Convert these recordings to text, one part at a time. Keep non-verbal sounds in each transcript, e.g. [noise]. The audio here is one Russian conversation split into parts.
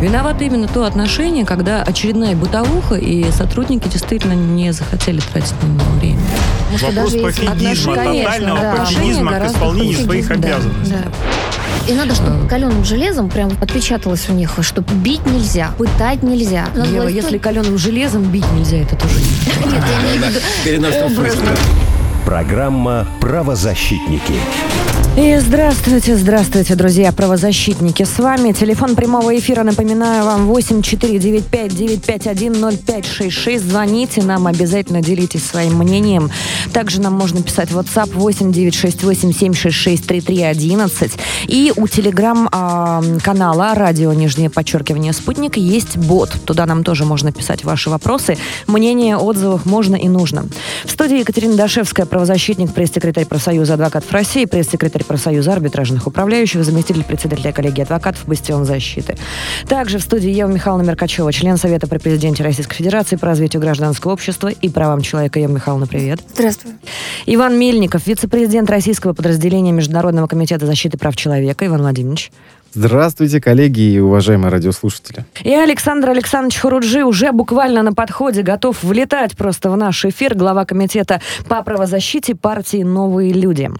Виновато именно то отношение, когда очередная бытовуха, и сотрудники действительно не захотели тратить на него время. Вопрос даже есть пофигизма, тотального да, пофигизма к гораздо исполнению хуже. своих Да, обязанностей. да. И надо, чтобы каленым железом прям отпечаталось у них, что бить нельзя, пытать нельзя. Надо Ева, было если каленым железом бить нельзя, это тоже не [laughs] Нет, я имею в виду. Программа «Правозащитники». И здравствуйте, здравствуйте, друзья, правозащитники. С вами телефон прямого эфира, напоминаю вам, 8495-951-0566. Звоните нам, обязательно делитесь своим мнением. Также нам можно писать в WhatsApp 8968-766-3311. И у телеграм-канала радио, нижнее подчеркивание, спутник, есть бот. Туда нам тоже можно писать ваши вопросы. Мнение, отзывов можно и нужно. В студии Екатерина Дашевская, правозащитник, пресс-секретарь профсоюза адвокатов России, пресс-секретарь профсоюза арбитражных управляющих, заместитель председателя коллегии адвокатов «Бастион защиты». Также в студии Ева Михайловна Меркачева, член Совета при президенте Российской Федерации по развитию гражданского общества и правам человека. Ева Михайловна, привет. Здравствуй. Иван Мельников, вице-президент российского подразделения Международного комитета защиты прав человека. Иван Владимирович. Здравствуйте, коллеги и уважаемые радиослушатели. И Александр Александрович Хуруджи уже буквально на подходе, готов влетать просто в наш эфир, глава комитета по правозащите партии «Новые люди».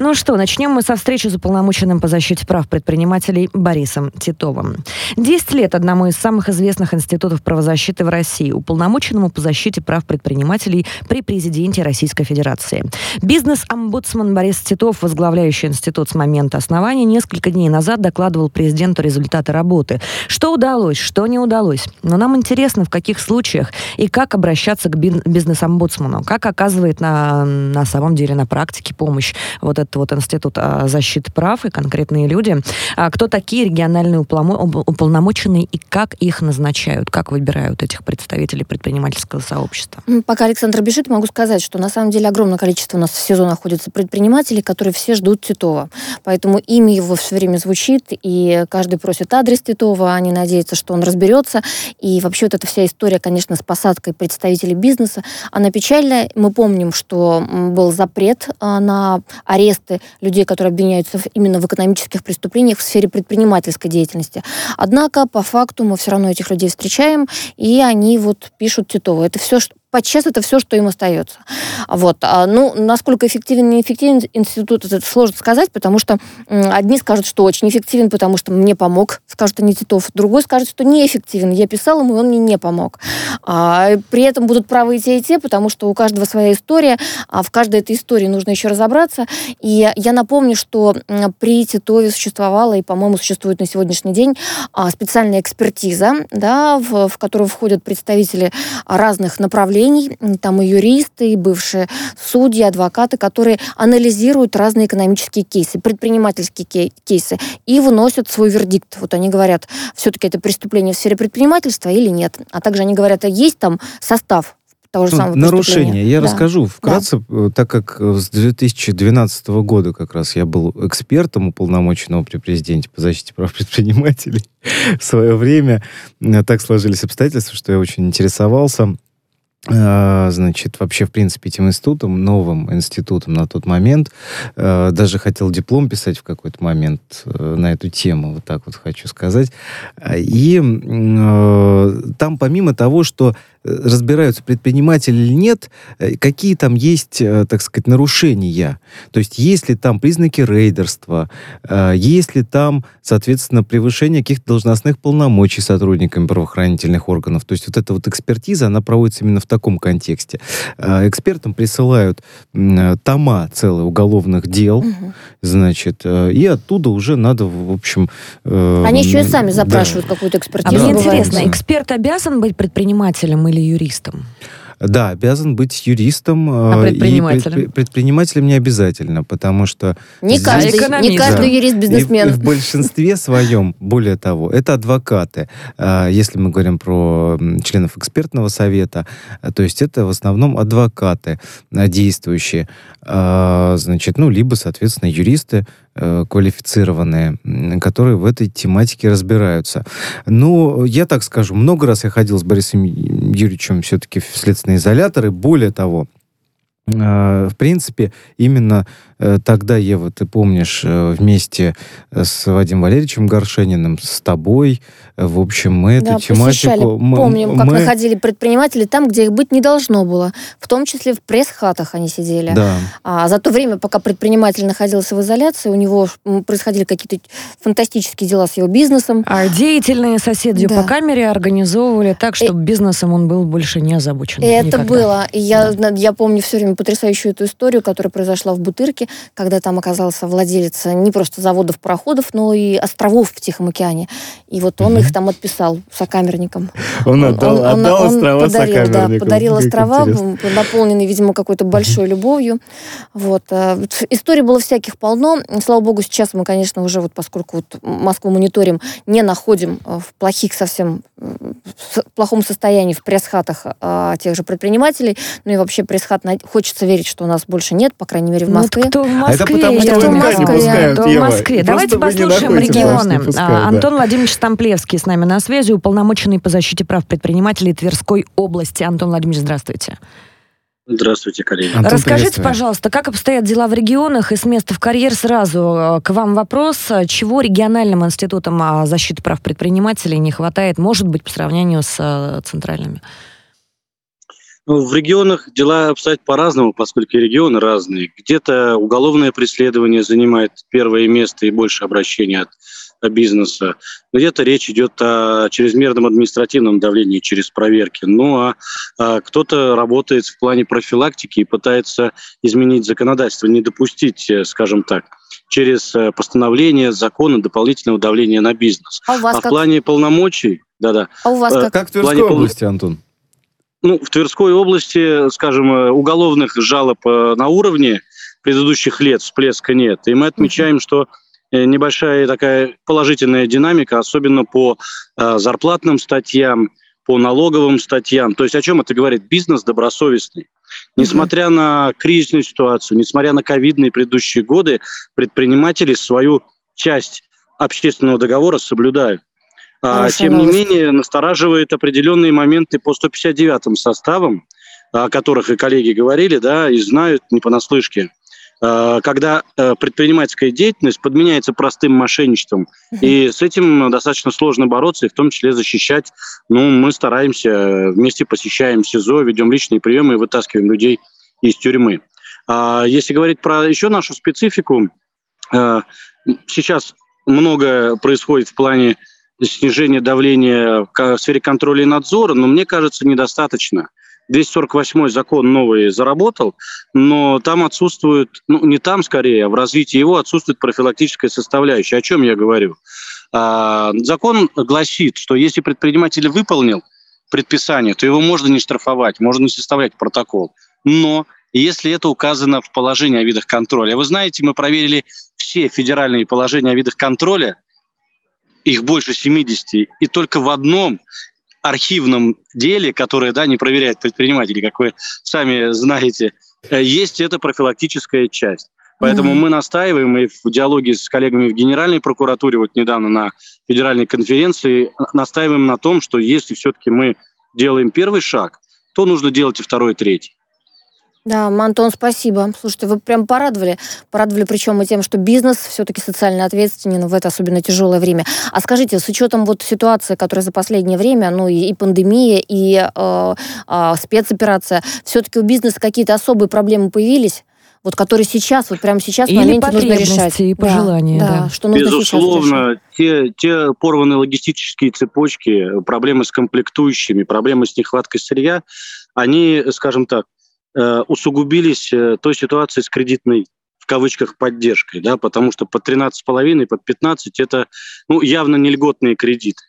Ну что, начнем мы со встречи с уполномоченным по защите прав предпринимателей Борисом Титовым. Десять лет одному из самых известных институтов правозащиты в России, уполномоченному по защите прав предпринимателей при президенте Российской Федерации. Бизнес-омбудсман Борис Титов, возглавляющий институт с момента основания, несколько дней назад докладывал президенту результаты работы. Что удалось, что не удалось. Но нам интересно, в каких случаях и как обращаться к бизнес-омбудсману, как оказывает на, на самом деле на практике помощь вот этот вот институт а, защиты прав и конкретные люди. А кто такие региональные уполномоченные и как их назначают, как выбирают этих представителей предпринимательского сообщества? Пока Александр бежит, могу сказать, что на самом деле огромное количество у нас в СИЗО находится предпринимателей, которые все ждут Титова. Поэтому имя его все время звучит, и каждый просит адрес Титова, они надеются, что он разберется. И вообще вот эта вся история, конечно, с посадкой представителей бизнеса, она печальная. Мы помним, что был запрет а, на аресты людей, которые обвиняются именно в экономических преступлениях в сфере предпринимательской деятельности. Однако, по факту, мы все равно этих людей встречаем, и они вот пишут Титову. Это все, что подчас это все, что им остается. Вот. А, ну, насколько эффективен, неэффективен институт, это сложно сказать, потому что одни скажут, что очень эффективен, потому что мне помог, скажут они Титов. Другой скажет, что неэффективен. Я писал ему, и он мне не помог. А, при этом будут правы и те, и те, потому что у каждого своя история, а в каждой этой истории нужно еще разобраться. И я напомню, что при Титове существовала, и, по-моему, существует на сегодняшний день а, специальная экспертиза, да, в, в которую входят представители разных направлений, М, там и юристы, и бывшие судьи, адвокаты, которые анализируют разные экономические кейсы, предпринимательские кей- кейсы, и выносят свой вердикт. Вот они говорят, все-таки это преступление в сфере предпринимательства или нет. А также они говорят, а есть там состав того же самого нарушение. Я Да. расскажу вкратце, э, так как э, с 2012 года как раз я был экспертом уполномоченного при президенте по защите прав предпринимателей. [laughs] В свое время э, так сложились обстоятельства, что я очень интересовался значит, вообще, в принципе, этим институтом, новым институтом на тот момент. Э, Даже хотел диплом писать в какой-то момент э, на эту тему, вот так вот хочу сказать. А, И там, помимо того, что э, разбираются предприниматели или нет, э, какие там есть, так сказать, нарушения. То есть, есть ли там признаки рейдерства, есть ли там, соответственно, превышение каких-то должностных полномочий сотрудниками правоохранительных органов. То есть, вот эта вот экспертиза, она проводится именно в таком контексте. Э, Экспертам присылают э, тома целые уголовных дел, Мгм. значит, э, и оттуда уже надо, в общем... э, Они еще и сами да. запрашивают какую-то А экспертизу. мне бывает, интересно, да. эксперт обязан быть предпринимателем или юристом? Да, обязан быть юристом. А э, и предпринимателем? предпри- предпринимателем не обязательно, потому что Не Здесь- каждый, не Экономист. каждый Да. юрист и в, бизнесмен. и в большинстве своем, более того, это адвокаты. А, Если мы говорим про членов экспертного совета, а, то есть это в основном адвокаты а, действующие, а, значит, ну, либо, соответственно, юристы э, квалифицированные, м, которые в этой тематике разбираются. Ну, я так скажу, много раз я ходил с Борисом Юрьевичем все-таки в следственный изолятор, и более того, э, в принципе, именно э, тогда, Ева, ты помнишь, э, вместе с Вадимом Валерьевичем Горшениным, с тобой, в общем, мы да, эту тематику... Мы, Помним, как мы... находили предприниматели там, где их быть не должно было. В том числе в пресс-хатах они сидели. Да. А за то время, пока предприниматель находился в изоляции, у него происходили какие-то фантастические дела с его бизнесом. А деятельные соседи да. по камере организовывали так, чтобы и... бизнесом он был больше не озабочен. И это было. И я, да. я помню все время потрясающую эту историю, которая произошла в Бутырке, когда там оказался владелец не просто заводов, пароходов, но и островов в Тихом океане. И вот он их там отписал сокамерникам. Он отдал, он, отдал он, острова он подарил, да, подарил острова, наполненные, видимо, какой-то большой любовью. Вот. Э, историй было всяких полно. Слава богу, сейчас мы, конечно, уже, вот поскольку вот Москву мониторим, не находим э, в плохих совсем, в плохом состоянии в пресс-хатах тех же предпринимателей. Ну и вообще пресс-хат хочется верить, что у нас больше нет, по крайней мере, в ну, Москве. Ну, кто в Москве? А это потому, что кто в Москве? Кто в Москве? Давайте послушаем регионы. Пускают, да. Антон Владимирович Стамплевский с нами на связи, уполномоченный по защите прав предпринимателей Тверской области. Антон Владимирович, здравствуйте. Здравствуйте, коллеги. Антон, Расскажите, пожалуйста, как обстоят дела в регионах и с места в карьер сразу э, к вам вопрос, чего региональным институтам а, защиты прав предпринимателей не хватает, может быть, по сравнению с э, центральными? Ну, в регионах дела обстоят по-разному, поскольку регионы разные. Где-то уголовное преследование занимает первое место и больше обращений от бизнеса. Где-то речь идет о чрезмерном административном давлении через проверки. Ну а, а кто-то работает в плане профилактики и пытается изменить законодательство, не допустить, э, скажем так, через э, постановление закона дополнительного давления на бизнес. А, у вас а как? в плане полномочий, да-да. А у вас э, как? Как в Тверской плане области, Антон? Ну, в Тверской области, скажем, уголовных жалоб на уровне предыдущих лет всплеска нет. И мы отмечаем, что Э, небольшая такая положительная динамика, особенно по э, зарплатным статьям, по налоговым статьям. То есть о чем это говорит? Бизнес добросовестный. Несмотря на кризисную ситуацию, несмотря на ковидные предыдущие годы, предприниматели свою часть общественного договора соблюдают. А, тем не менее, настораживает определенные моменты по 159 составам, о которых и коллеги говорили, да, и знают не понаслышке. Э, когда э, предпринимательская деятельность подменяется простым мошенничеством. И с этим достаточно сложно бороться, и в том числе защищать. Ну, мы стараемся, вместе посещаем СИЗО, ведем личные приемы и вытаскиваем людей из тюрьмы. А если говорить про еще нашу специфику, э, сейчас многое происходит в плане снижения давления в сфере контроля и надзора, но мне кажется, недостаточно. 248 закон новый заработал, но там отсутствует, ну не там скорее, а в развитии его отсутствует профилактическая составляющая. О чем я говорю? А, закон гласит, что если предприниматель выполнил предписание, то его можно не штрафовать, можно не составлять протокол. Но если это указано в положении о видах контроля. Вы знаете, мы проверили все федеральные положения о видах контроля, их больше 70, и только в одном архивном деле, которое да, не проверяет предприниматели, как вы сами знаете, э, есть эта профилактическая часть. Поэтому mm-hmm. мы настаиваем и в диалоге с коллегами в Генеральной прокуратуре, вот недавно на федеральной конференции, настаиваем на том, что если все-таки мы делаем первый шаг, то нужно делать и второй, и третий. Да, Антон, спасибо. Слушайте, вы прям порадовали. Порадовали причем и тем, что бизнес все-таки социально ответственен в это особенно тяжелое время. А скажите, с учетом вот ситуации, которая за последнее время, ну и, и пандемия, и э, э, спецоперация, все-таки у бизнеса какие-то особые проблемы появились? вот которые сейчас, вот прямо сейчас Или в моменте нужно решать. и пожелания. Да, да. Что нужно Безусловно, те, те порванные логистические цепочки, проблемы с комплектующими, проблемы с нехваткой сырья, они, скажем так, Э, усугубились э, той ситуацией с кредитной в кавычках поддержкой, да, потому что под 13,5, под 15 это ну, явно не льготные кредиты.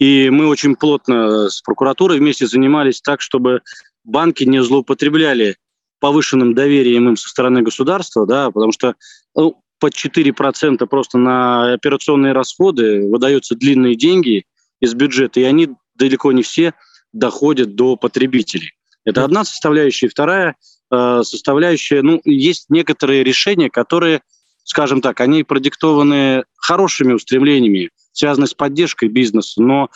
И мы очень плотно с прокуратурой вместе занимались так, чтобы банки не злоупотребляли повышенным доверием им со стороны государства, да, потому что ну, под 4% просто на операционные расходы выдаются длинные деньги из бюджета, и они далеко не все доходят до потребителей. Это одна составляющая. Вторая э, составляющая, ну, есть некоторые решения, которые, скажем так, они продиктованы хорошими устремлениями, связанные с поддержкой бизнеса, но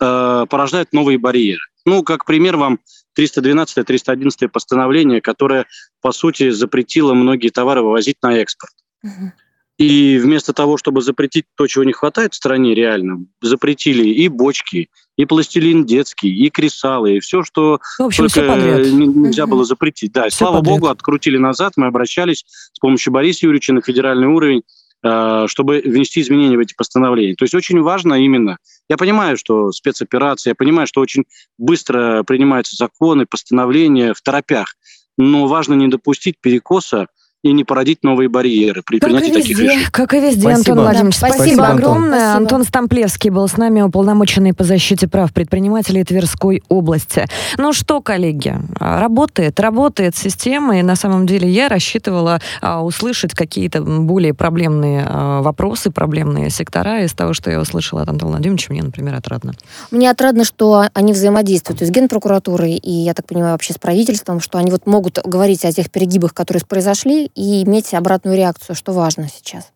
э, порождают новые барьеры. Ну, как пример вам 312-311 постановление, которое, по сути, запретило многие товары вывозить на экспорт. Угу. И вместо того, чтобы запретить то, чего не хватает в стране реально, запретили и бочки, и пластилин детский, и кресалы, и все, что в общем, только все нельзя было запретить. Да, все слава подряд. богу, открутили назад, мы обращались с помощью Бориса Юрьевича на федеральный уровень, э, чтобы внести изменения в эти постановления. То есть очень важно именно, я понимаю, что спецоперация, я понимаю, что очень быстро принимаются законы, постановления в торопях, но важно не допустить перекоса и не породить новые барьеры при как принятии таких решений. Как и везде, спасибо. Антон Владимирович. Спасибо, спасибо огромное. Спасибо. Антон Стамплевский был с нами, уполномоченный по защите прав предпринимателей Тверской области. Ну что, коллеги, работает, работает система, и на самом деле я рассчитывала а, услышать какие-то более проблемные а, вопросы, проблемные сектора из того, что я услышала от Антона Владимировича. Мне, например, отрадно. Мне отрадно, что они взаимодействуют и с Генпрокуратурой, и, я так понимаю, вообще с правительством, что они вот могут говорить о тех перегибах, которые произошли, и иметь обратную реакцию, что важно сейчас.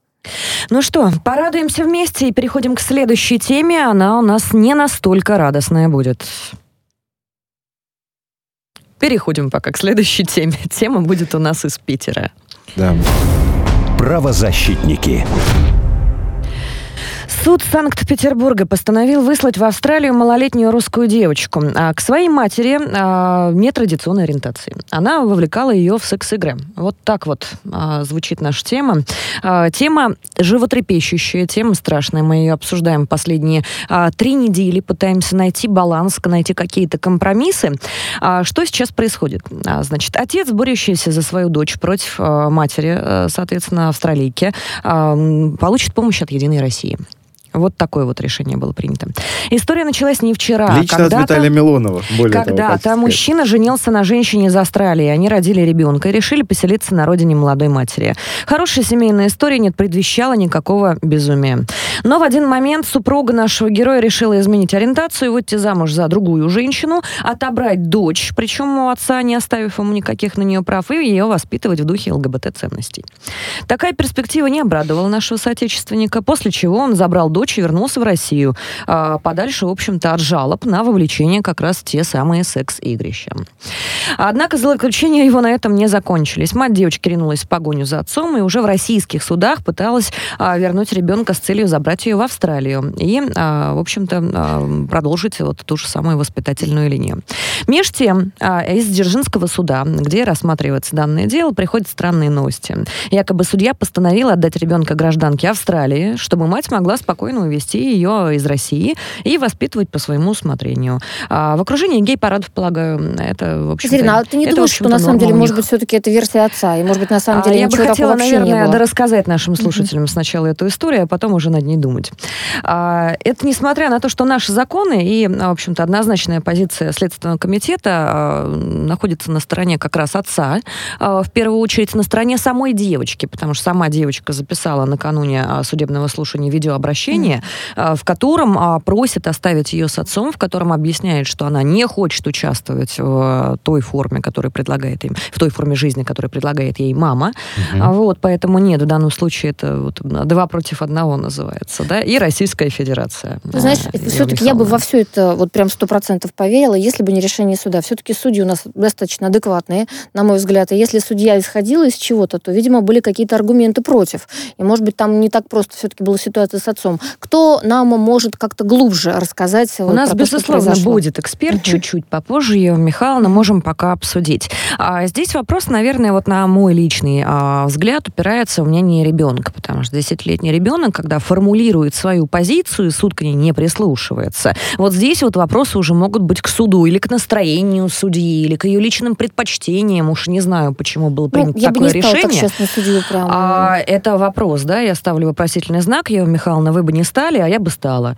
Ну что, порадуемся вместе и переходим к следующей теме. Она у нас не настолько радостная будет. Переходим пока к следующей теме. Тема будет у нас из Питера. Да. Правозащитники. Суд Санкт-Петербурга постановил выслать в Австралию малолетнюю русскую девочку. А к своей матери а, нетрадиционной ориентации. Она вовлекала ее в секс-игры. Вот так вот а, звучит наша тема. А, тема животрепещущая, тема страшная. Мы ее обсуждаем последние а, три недели, пытаемся найти баланс, найти какие-то компромиссы. А, что сейчас происходит? А, значит, отец, борющийся за свою дочь против а, матери, а, соответственно, австралийки, а, получит помощь от «Единой России». Вот такое вот решение было принято. История началась не вчера. Лично от Виталия Милонова. Когда-то мужчина женился на женщине из Австралии. Они родили ребенка и решили поселиться на родине молодой матери. Хорошая семейная история не предвещала никакого безумия. Но в один момент супруга нашего героя решила изменить ориентацию и выйти замуж за другую женщину, отобрать дочь, причем у отца, не оставив ему никаких на нее прав, и ее воспитывать в духе ЛГБТ-ценностей. Такая перспектива не обрадовала нашего соотечественника, после чего он забрал дочь и вернулся в Россию, а, подальше, в общем-то, от жалоб на вовлечение как раз те самые секс-игрища. Однако злоключения его на этом не закончились. Мать девочки ринулась в погоню за отцом и уже в российских судах пыталась а, вернуть ребенка с целью забрать ее в Австралию и, а, в общем-то, продолжить вот ту же самую воспитательную линию. Меж тем, из Дзержинского суда, где рассматривается данное дело, приходят странные новости. Якобы судья постановил отдать ребенка гражданке Австралии, чтобы мать могла спокойно спокойно увезти ее из России и воспитывать по своему усмотрению. А в окружении гей-парадов, полагаю, это, в общем Екатерина, а ты не это, думаешь, что на самом деле, может быть, все-таки это версия отца, и, может быть, на самом деле а, Я бы хотела, наверное, рассказать нашим слушателям mm-hmm. сначала эту историю, а потом уже над ней думать. А, это несмотря на то, что наши законы и, в общем-то, однозначная позиция Следственного комитета а, находится на стороне как раз отца, а, в первую очередь на стороне самой девочки, потому что сама девочка записала накануне а, судебного слушания видеообращение сообщение, mm-hmm. в котором а, просит оставить ее с отцом, в котором объясняет, что она не хочет участвовать в той форме, которую предлагает им, в той форме жизни, которую предлагает ей мама. Mm-hmm. Вот, поэтому нет, в данном случае это вот два против одного называется, да, и Российская Федерация. Ты знаешь, все-таки я бы во все это вот прям сто процентов поверила, если бы не решение суда. Все-таки судьи у нас достаточно адекватные, на мой взгляд, и если судья исходила из чего-то, то, видимо, были какие-то аргументы против. И, может быть, там не так просто все-таки была ситуация с отцом. Кто нам может как-то глубже рассказать? У вот нас, безусловно, будет эксперт угу. чуть-чуть попозже. Ева Михайловна можем пока обсудить. А здесь вопрос, наверное, вот на мой личный а, взгляд упирается у меня не ребенка, потому что 10-летний ребенок, когда формулирует свою позицию, суд к ней не прислушивается. Вот здесь вот вопросы уже могут быть к суду или к настроению судьи, или к ее личным предпочтениям. Уж не знаю, почему было ну, принято ну, я такое бы не решение. Так, честно, судью прям. А, это вопрос, да, я ставлю вопросительный знак. Ева Михайловна, вы бы не стали, а я бы стала.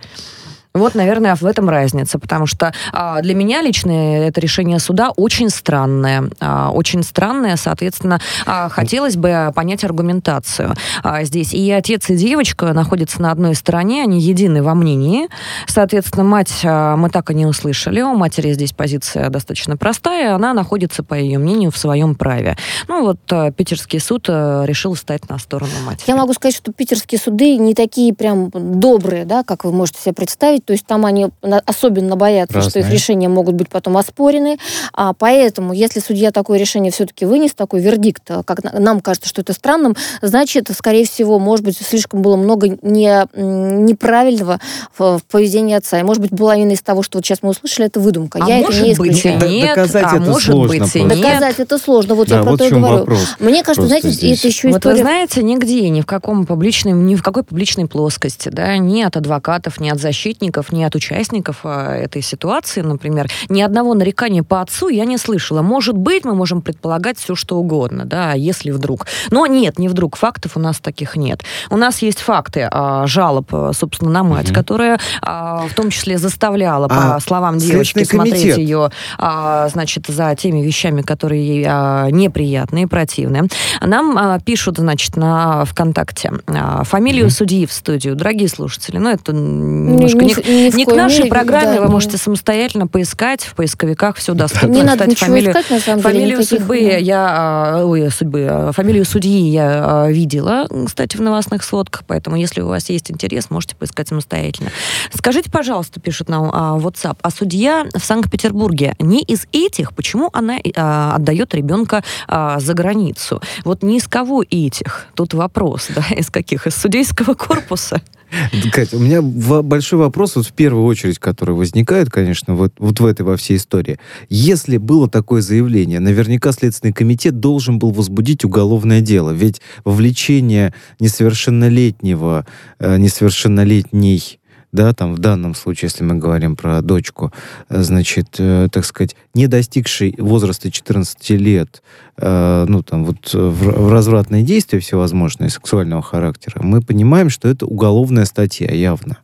Вот, наверное, в этом разница, потому что а, для меня лично это решение суда очень странное. А, очень странное, соответственно, а, хотелось бы понять аргументацию а, здесь. И отец, и девочка находятся на одной стороне, они едины во мнении. Соответственно, мать а, мы так и не услышали. У матери здесь позиция достаточно простая, она находится, по ее мнению, в своем праве. Ну вот а, питерский суд а, решил стать на сторону матери. Я могу сказать, что питерские суды не такие прям добрые, да, как вы можете себе представить, то есть там они особенно боятся, Разные. что их решения могут быть потом оспорены. А поэтому, если судья такое решение все-таки вынес, такой вердикт, как нам кажется, что это странным, значит, скорее всего, может быть, слишком было много не, неправильного в, в поведении отца. И, может быть, половина из того, что вот сейчас мы услышали, это выдумка. А Я может это не быть и нет, доказать а это может сложно быть и нет. Доказать это сложно, вот да, я про вот то и говорю. Вопрос. Мне кажется, знаете, здесь. это еще история... Вот вы знаете, нигде, ни в каком публичном, ни в какой публичной плоскости, да, ни от адвокатов, ни от защитников, ни от участников а, этой ситуации, например, ни одного нарекания по отцу я не слышала. Может быть, мы можем предполагать все, что угодно, да, если вдруг. Но нет, не вдруг. Фактов у нас таких нет. У нас есть факты а, жалоб, собственно, на мать, mm-hmm. которая а, в том числе заставляла, а, по словам девочки, смотреть ее, а, значит, за теми вещами, которые ей а, неприятные, противные. Нам а, пишут, значит, на ВКонтакте а, фамилию mm-hmm. судьи в студию. Дорогие слушатели, ну это немножко не, не, не, не к нашей мере, программе, да, вы не... можете самостоятельно поискать в поисковиках, все доступно. Не надо Кстати, фамилию, искать, на самом деле, фамилию судьбы я, а, ой, судьбы, а, фамилию судьи я видела, кстати, в новостных сводках, поэтому если у вас есть интерес, можете поискать самостоятельно. Скажите, пожалуйста, пишут нам а, WhatsApp, а судья в Санкт-Петербурге не из этих, почему она а, отдает ребенка а, за границу? Вот не из кого этих? Тут вопрос, да, из каких? Из судейского корпуса? Катя, у меня большой вопрос, вот в первую очередь, который возникает, конечно, вот, вот в этой во всей истории. Если было такое заявление, наверняка Следственный комитет должен был возбудить уголовное дело. Ведь вовлечение несовершеннолетнего, э, несовершеннолетней да, там в данном случае, если мы говорим про дочку, э, значит, э, так сказать, не достигший возраста 14 лет, э, ну, там, вот в, в развратные действия всевозможные сексуального характера, мы понимаем, что это уголовная статья явно.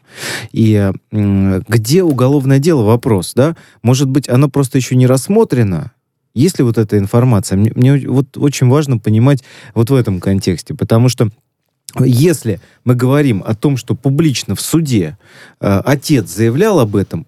И э, где уголовное дело, вопрос, да? Может быть, оно просто еще не рассмотрено, есть ли вот эта информация? Мне, мне вот очень важно понимать вот в этом контексте, потому что если мы говорим о том, что публично в суде э, отец заявлял об этом,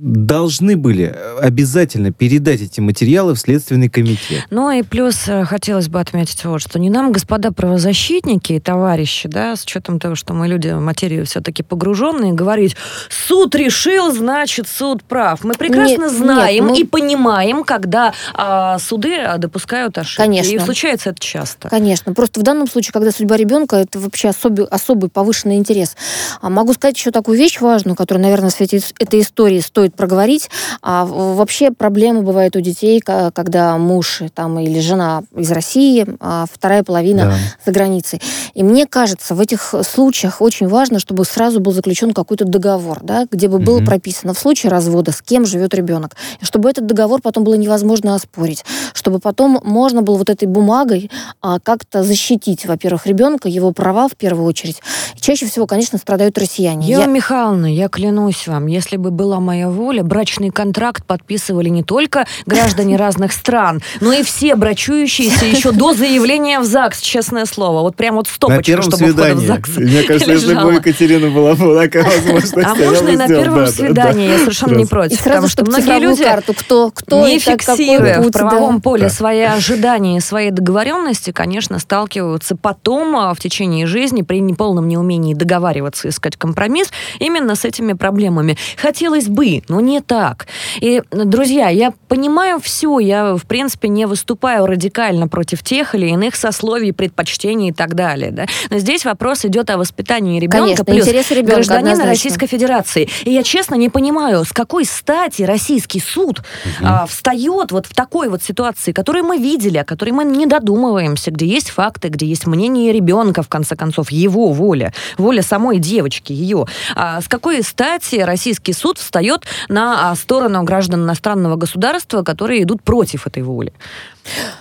должны были э, обязательно передать эти материалы в Следственный комитет. Ну и плюс э, хотелось бы отметить вот, что не нам, господа правозащитники и товарищи, да, с учетом того, что мы люди в материю все-таки погруженные, говорить, суд решил, значит, суд прав. Мы прекрасно нет, знаем нет, мы... и понимаем, когда а, суды а, допускают ошибки. Конечно. И случается это часто. Конечно. Просто в данном случае, когда судьба ребенка, это вообще особый, особый повышенный интерес. А могу сказать еще такую вещь важную, которую, наверное, в свете этой истории стоит стоит проговорить. А вообще проблемы бывают у детей, когда муж там, или жена из России, а вторая половина да. за границей. И мне кажется, в этих случаях очень важно, чтобы сразу был заключен какой-то договор, да, где бы было угу. прописано в случае развода, с кем живет ребенок. И чтобы этот договор потом было невозможно оспорить. Чтобы потом можно было вот этой бумагой а, как-то защитить, во-первых, ребенка, его права в первую очередь. И чаще всего, конечно, страдают россияне. Ева я... Михайловна, я клянусь вам, если бы была моя воля, брачный контракт подписывали не только граждане разных стран, но и все брачующиеся еще до заявления в ЗАГС, честное слово. Вот прям вот стопочка, чтобы свидании. входа в ЗАГС Мне кажется, если бы у Екатерины была такая [laughs] возможность, А можно и на первом свидании, я совершенно не против. Потому что многие люди карту, кто, кто не фиксируя в правовом поле свои ожидания, свои договоренности, конечно, сталкиваются потом а, в течение жизни при неполном неумении договариваться, искать компромисс именно с этими проблемами. Хотелось бы, но не так. И, друзья, я понимаю все, я, в принципе, не выступаю радикально против тех или иных сословий, предпочтений и так далее. Да? Но здесь вопрос идет о воспитании ребенка Конечно, плюс ребенка, гражданина однозначно. Российской Федерации. И я честно не понимаю, с какой стати российский суд угу. а, встает вот в такой вот ситуации, которую мы видели, о которой мы не додумываемся, где есть факты, где есть мнение ребенка, в конце концов, его воля, воля самой девочки, ее. А, с какой стати российский суд встает на а, сторону граждан иностранного государства, которые идут против этой воли.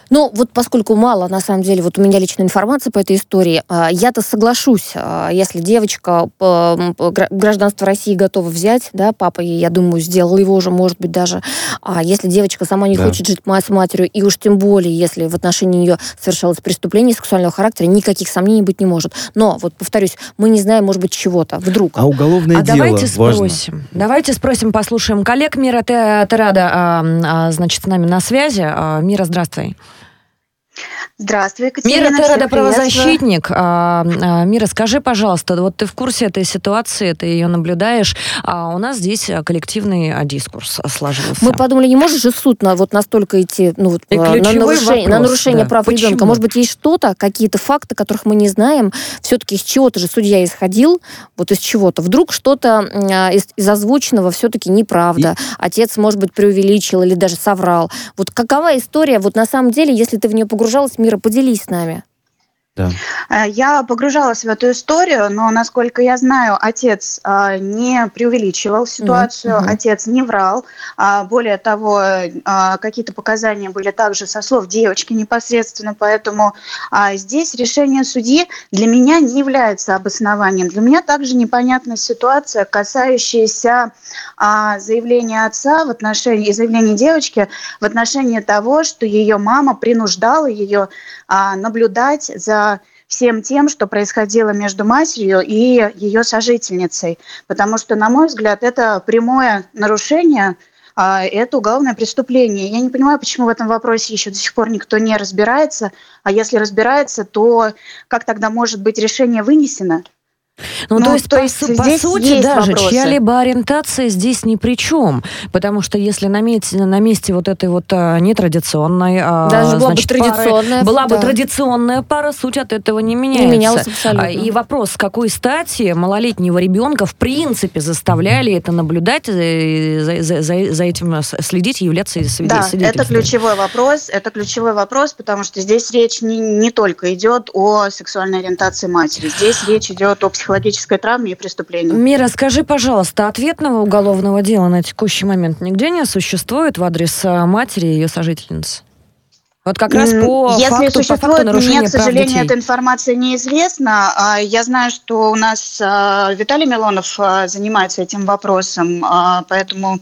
Ну, вот поскольку мало, на самом деле, вот у меня личной информации по этой истории, а, я-то соглашусь, а, если девочка гражданство России готова взять, да, папа ей, я думаю, сделал его уже, может быть, даже, а если девочка сама не да. хочет жить с матерью, и уж тем более, если в отношении нее совершалось преступление сексуального характера, никаких сомнений быть не может. Но, вот повторюсь, мы не знаем, может быть, чего-то, вдруг. А уголовное а дело давайте важно. спросим. Давайте спросим, послушаем коллег. Мира Терада, значит, с нами на связи. Мира, здравствуй. Здравствуй, Екатерина. Мира, ты родоправозащитник. А, а, Мира, скажи, пожалуйста, вот ты в курсе этой ситуации, ты ее наблюдаешь, а у нас здесь коллективный а, дискурс сложился. Мы подумали, не может же суд на, вот настолько идти ну, вот, на, нарушение, вопрос, на нарушение да. прав Почему? ребенка. Может быть, есть что-то, какие-то факты, которых мы не знаем. Все-таки из чего-то же судья исходил, вот из чего-то. Вдруг что-то из, из озвученного все-таки неправда. И... Отец, может быть, преувеличил или даже соврал. Вот какова история, вот на самом деле, если ты в нее погружалась, Мира, поделись с нами. Да. Э, я погружалась в эту историю, но, насколько я знаю, отец а, не преувеличивал ситуацию, mm-hmm. отец не врал. А, более того, а, какие-то показания были также со слов девочки непосредственно, поэтому здесь решение судьи для меня не является обоснованием. Для меня также непонятна ситуация, касающаяся заявления отца в отношении, заявления девочки в отношении того, что ее мама принуждала ее наблюдать за всем тем, что происходило между матерью и ее сожительницей. Потому что, на мой взгляд, это прямое нарушение а, это уголовное преступление. Я не понимаю, почему в этом вопросе еще до сих пор никто не разбирается. А если разбирается, то как тогда может быть решение вынесено? Ну, ну то есть, то есть по, по сути, даже чья-либо ориентация здесь ни при чем. Потому что если на месте, на месте вот этой вот а, нетрадиционной... А, даже была значит, бы традиционная. Пары, была да. бы традиционная пара, суть от этого не меняется. Не менялась абсолютно. А, и вопрос, с какой стати малолетнего ребенка в принципе заставляли это наблюдать, э, за, за, за, за этим следить, являться свидетелем? Да, это ключевой вопрос. Это ключевой вопрос, потому что здесь речь не, не только идет о сексуальной ориентации матери. Здесь речь идет о психологии психологической травме и преступлении. Мира, скажи, пожалуйста, ответного уголовного дела на текущий момент нигде не существует в адрес а, матери и ее сожительницы? Вот как раз по Если факту, существует, по факту нарушения мне, к сожалению, детей. эта информация неизвестна. А, я знаю, что у нас а, Виталий Милонов занимается этим вопросом, поэтому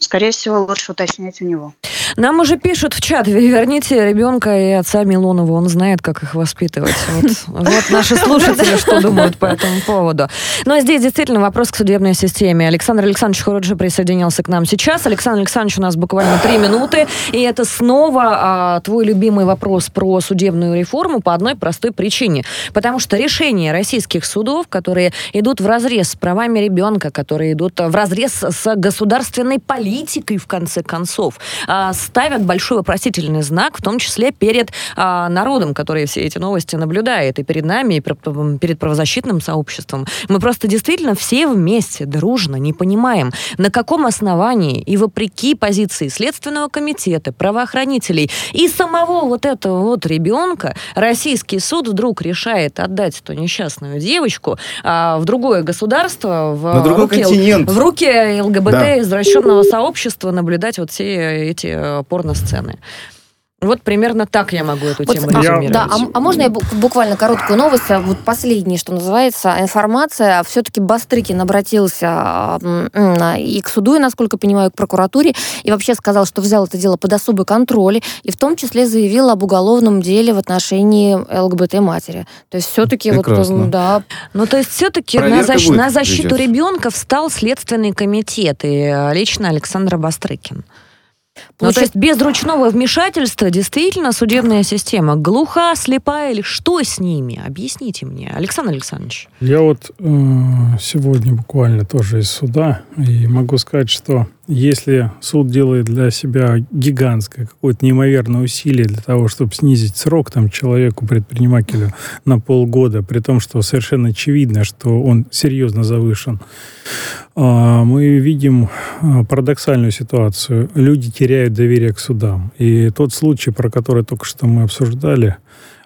Скорее всего, лучше уточнять у него. Нам уже пишут в чат, верните ребенка и отца Милонова, он знает, как их воспитывать. Вот, вот наши [laughs] слушатели что думают по этому поводу. Но ну, а здесь действительно вопрос к судебной системе. Александр Александрович Хуруджи присоединился к нам сейчас. Александр Александрович, у нас буквально три минуты, и это снова а, твой любимый вопрос про судебную реформу по одной простой причине. Потому что решения российских судов, которые идут в разрез с правами ребенка, которые идут в разрез с государственной политикой, политикой, в конце концов, а, ставят большой вопросительный знак, в том числе перед а, народом, который все эти новости наблюдает, и перед нами, и перед правозащитным сообществом. Мы просто действительно все вместе, дружно не понимаем, на каком основании и вопреки позиции Следственного комитета, правоохранителей и самого вот этого вот ребенка российский суд вдруг решает отдать эту несчастную девочку а, в другое государство, в, руки, в руки ЛГБТ да. извращенного сообщества сообщества наблюдать вот все эти э, порно-сцены. Вот примерно так я могу эту вот, тему резюмировать. Да, а, а можно я буквально короткую новость, а вот последняя, что называется, информация. Все-таки Бастрыкин обратился и к суду, и, насколько понимаю, к прокуратуре, и вообще сказал, что взял это дело под особый контроль, и в том числе заявил об уголовном деле в отношении ЛГБТ-матери. То есть все-таки вот, да. Ну, то есть все-таки на, защ... на защиту ребенка встал Следственный комитет, и э, лично Александр Бастрыкин. Ну, то есть без ручного вмешательства действительно судебная система глуха, слепая или что с ними? Объясните мне, Александр Александрович. Я вот э, сегодня буквально тоже из суда, и могу сказать, что если суд делает для себя гигантское какое-то неимоверное усилие для того, чтобы снизить срок там, человеку, предпринимателю на полгода, при том, что совершенно очевидно, что он серьезно завышен, а, мы видим а, парадоксальную ситуацию. Люди теряют доверие к судам. И тот случай, про который только что мы обсуждали,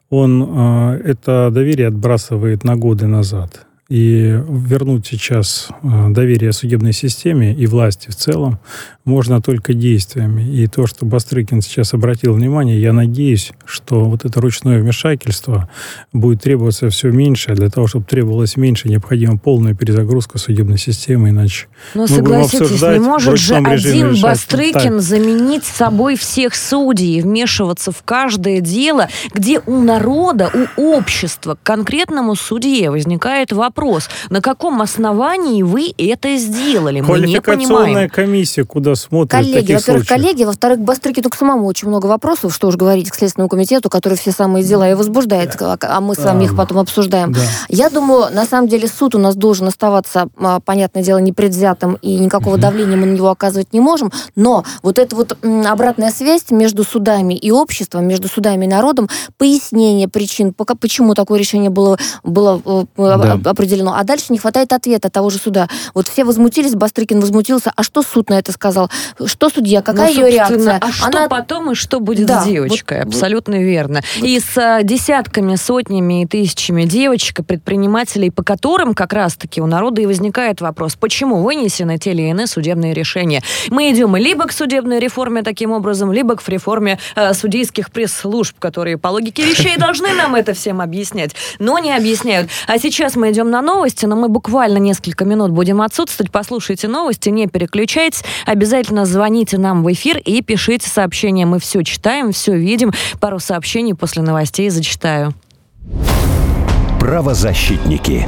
он а, это доверие отбрасывает на годы назад. И вернуть сейчас доверие судебной системе и власти в целом можно только действиями. И то, что Бастрыкин сейчас обратил внимание, я надеюсь, что вот это ручное вмешательство будет требоваться все меньше, а для того, чтобы требовалось меньше, необходима полная перезагрузка судебной системы, иначе Но мы согласитесь, не может же один Бастрыкин так. заменить собой всех судей вмешиваться в каждое дело, где у народа, у общества к конкретному судье возникает вопрос, вопрос, на каком основании вы это сделали? Мы не понимаем. комиссия, куда смотрят Коллеги, во-первых, коллеги, во-вторых, Бастрыкину к самому очень много вопросов, что уж говорить к Следственному комитету, который все самые дела и возбуждает, а- а мы с вами их потом обсуждаем. Да. Я думаю, на самом деле суд у нас должен оставаться, а, понятное дело, непредвзятым, и никакого давления мы на него оказывать не можем, но вот эта вот обратная связь между судами и обществом, между судами и народом, пояснение причин, пока, почему такое решение было, было э, Да. Определено, а дальше не хватает ответа того же суда. Вот все возмутились, Бастрыкин возмутился, а что суд на это сказал? Что судья? Какая Ну, ее реакция? А что Она- потом и что будет Да, с девочкой? вот- Абсолютно верно. И с а, десятками, сотнями и тысячами девочек и предпринимателей, по которым как раз-таки у народа и возникает вопрос, почему вынесены те или иные судебные решения. Мы идем либо к судебной реформе таким образом, либо к реформе э, судейских пресс-служб, которые по логике вещей должны нам это всем объяснять, но не объясняют. А сейчас мы идем на новости, но мы буквально несколько минут будем отсутствовать. Послушайте новости, не переключайтесь. Обязательно звоните нам в эфир и пишите сообщения. Мы все читаем, все видим. Пару сообщений после новостей зачитаю. Правозащитники.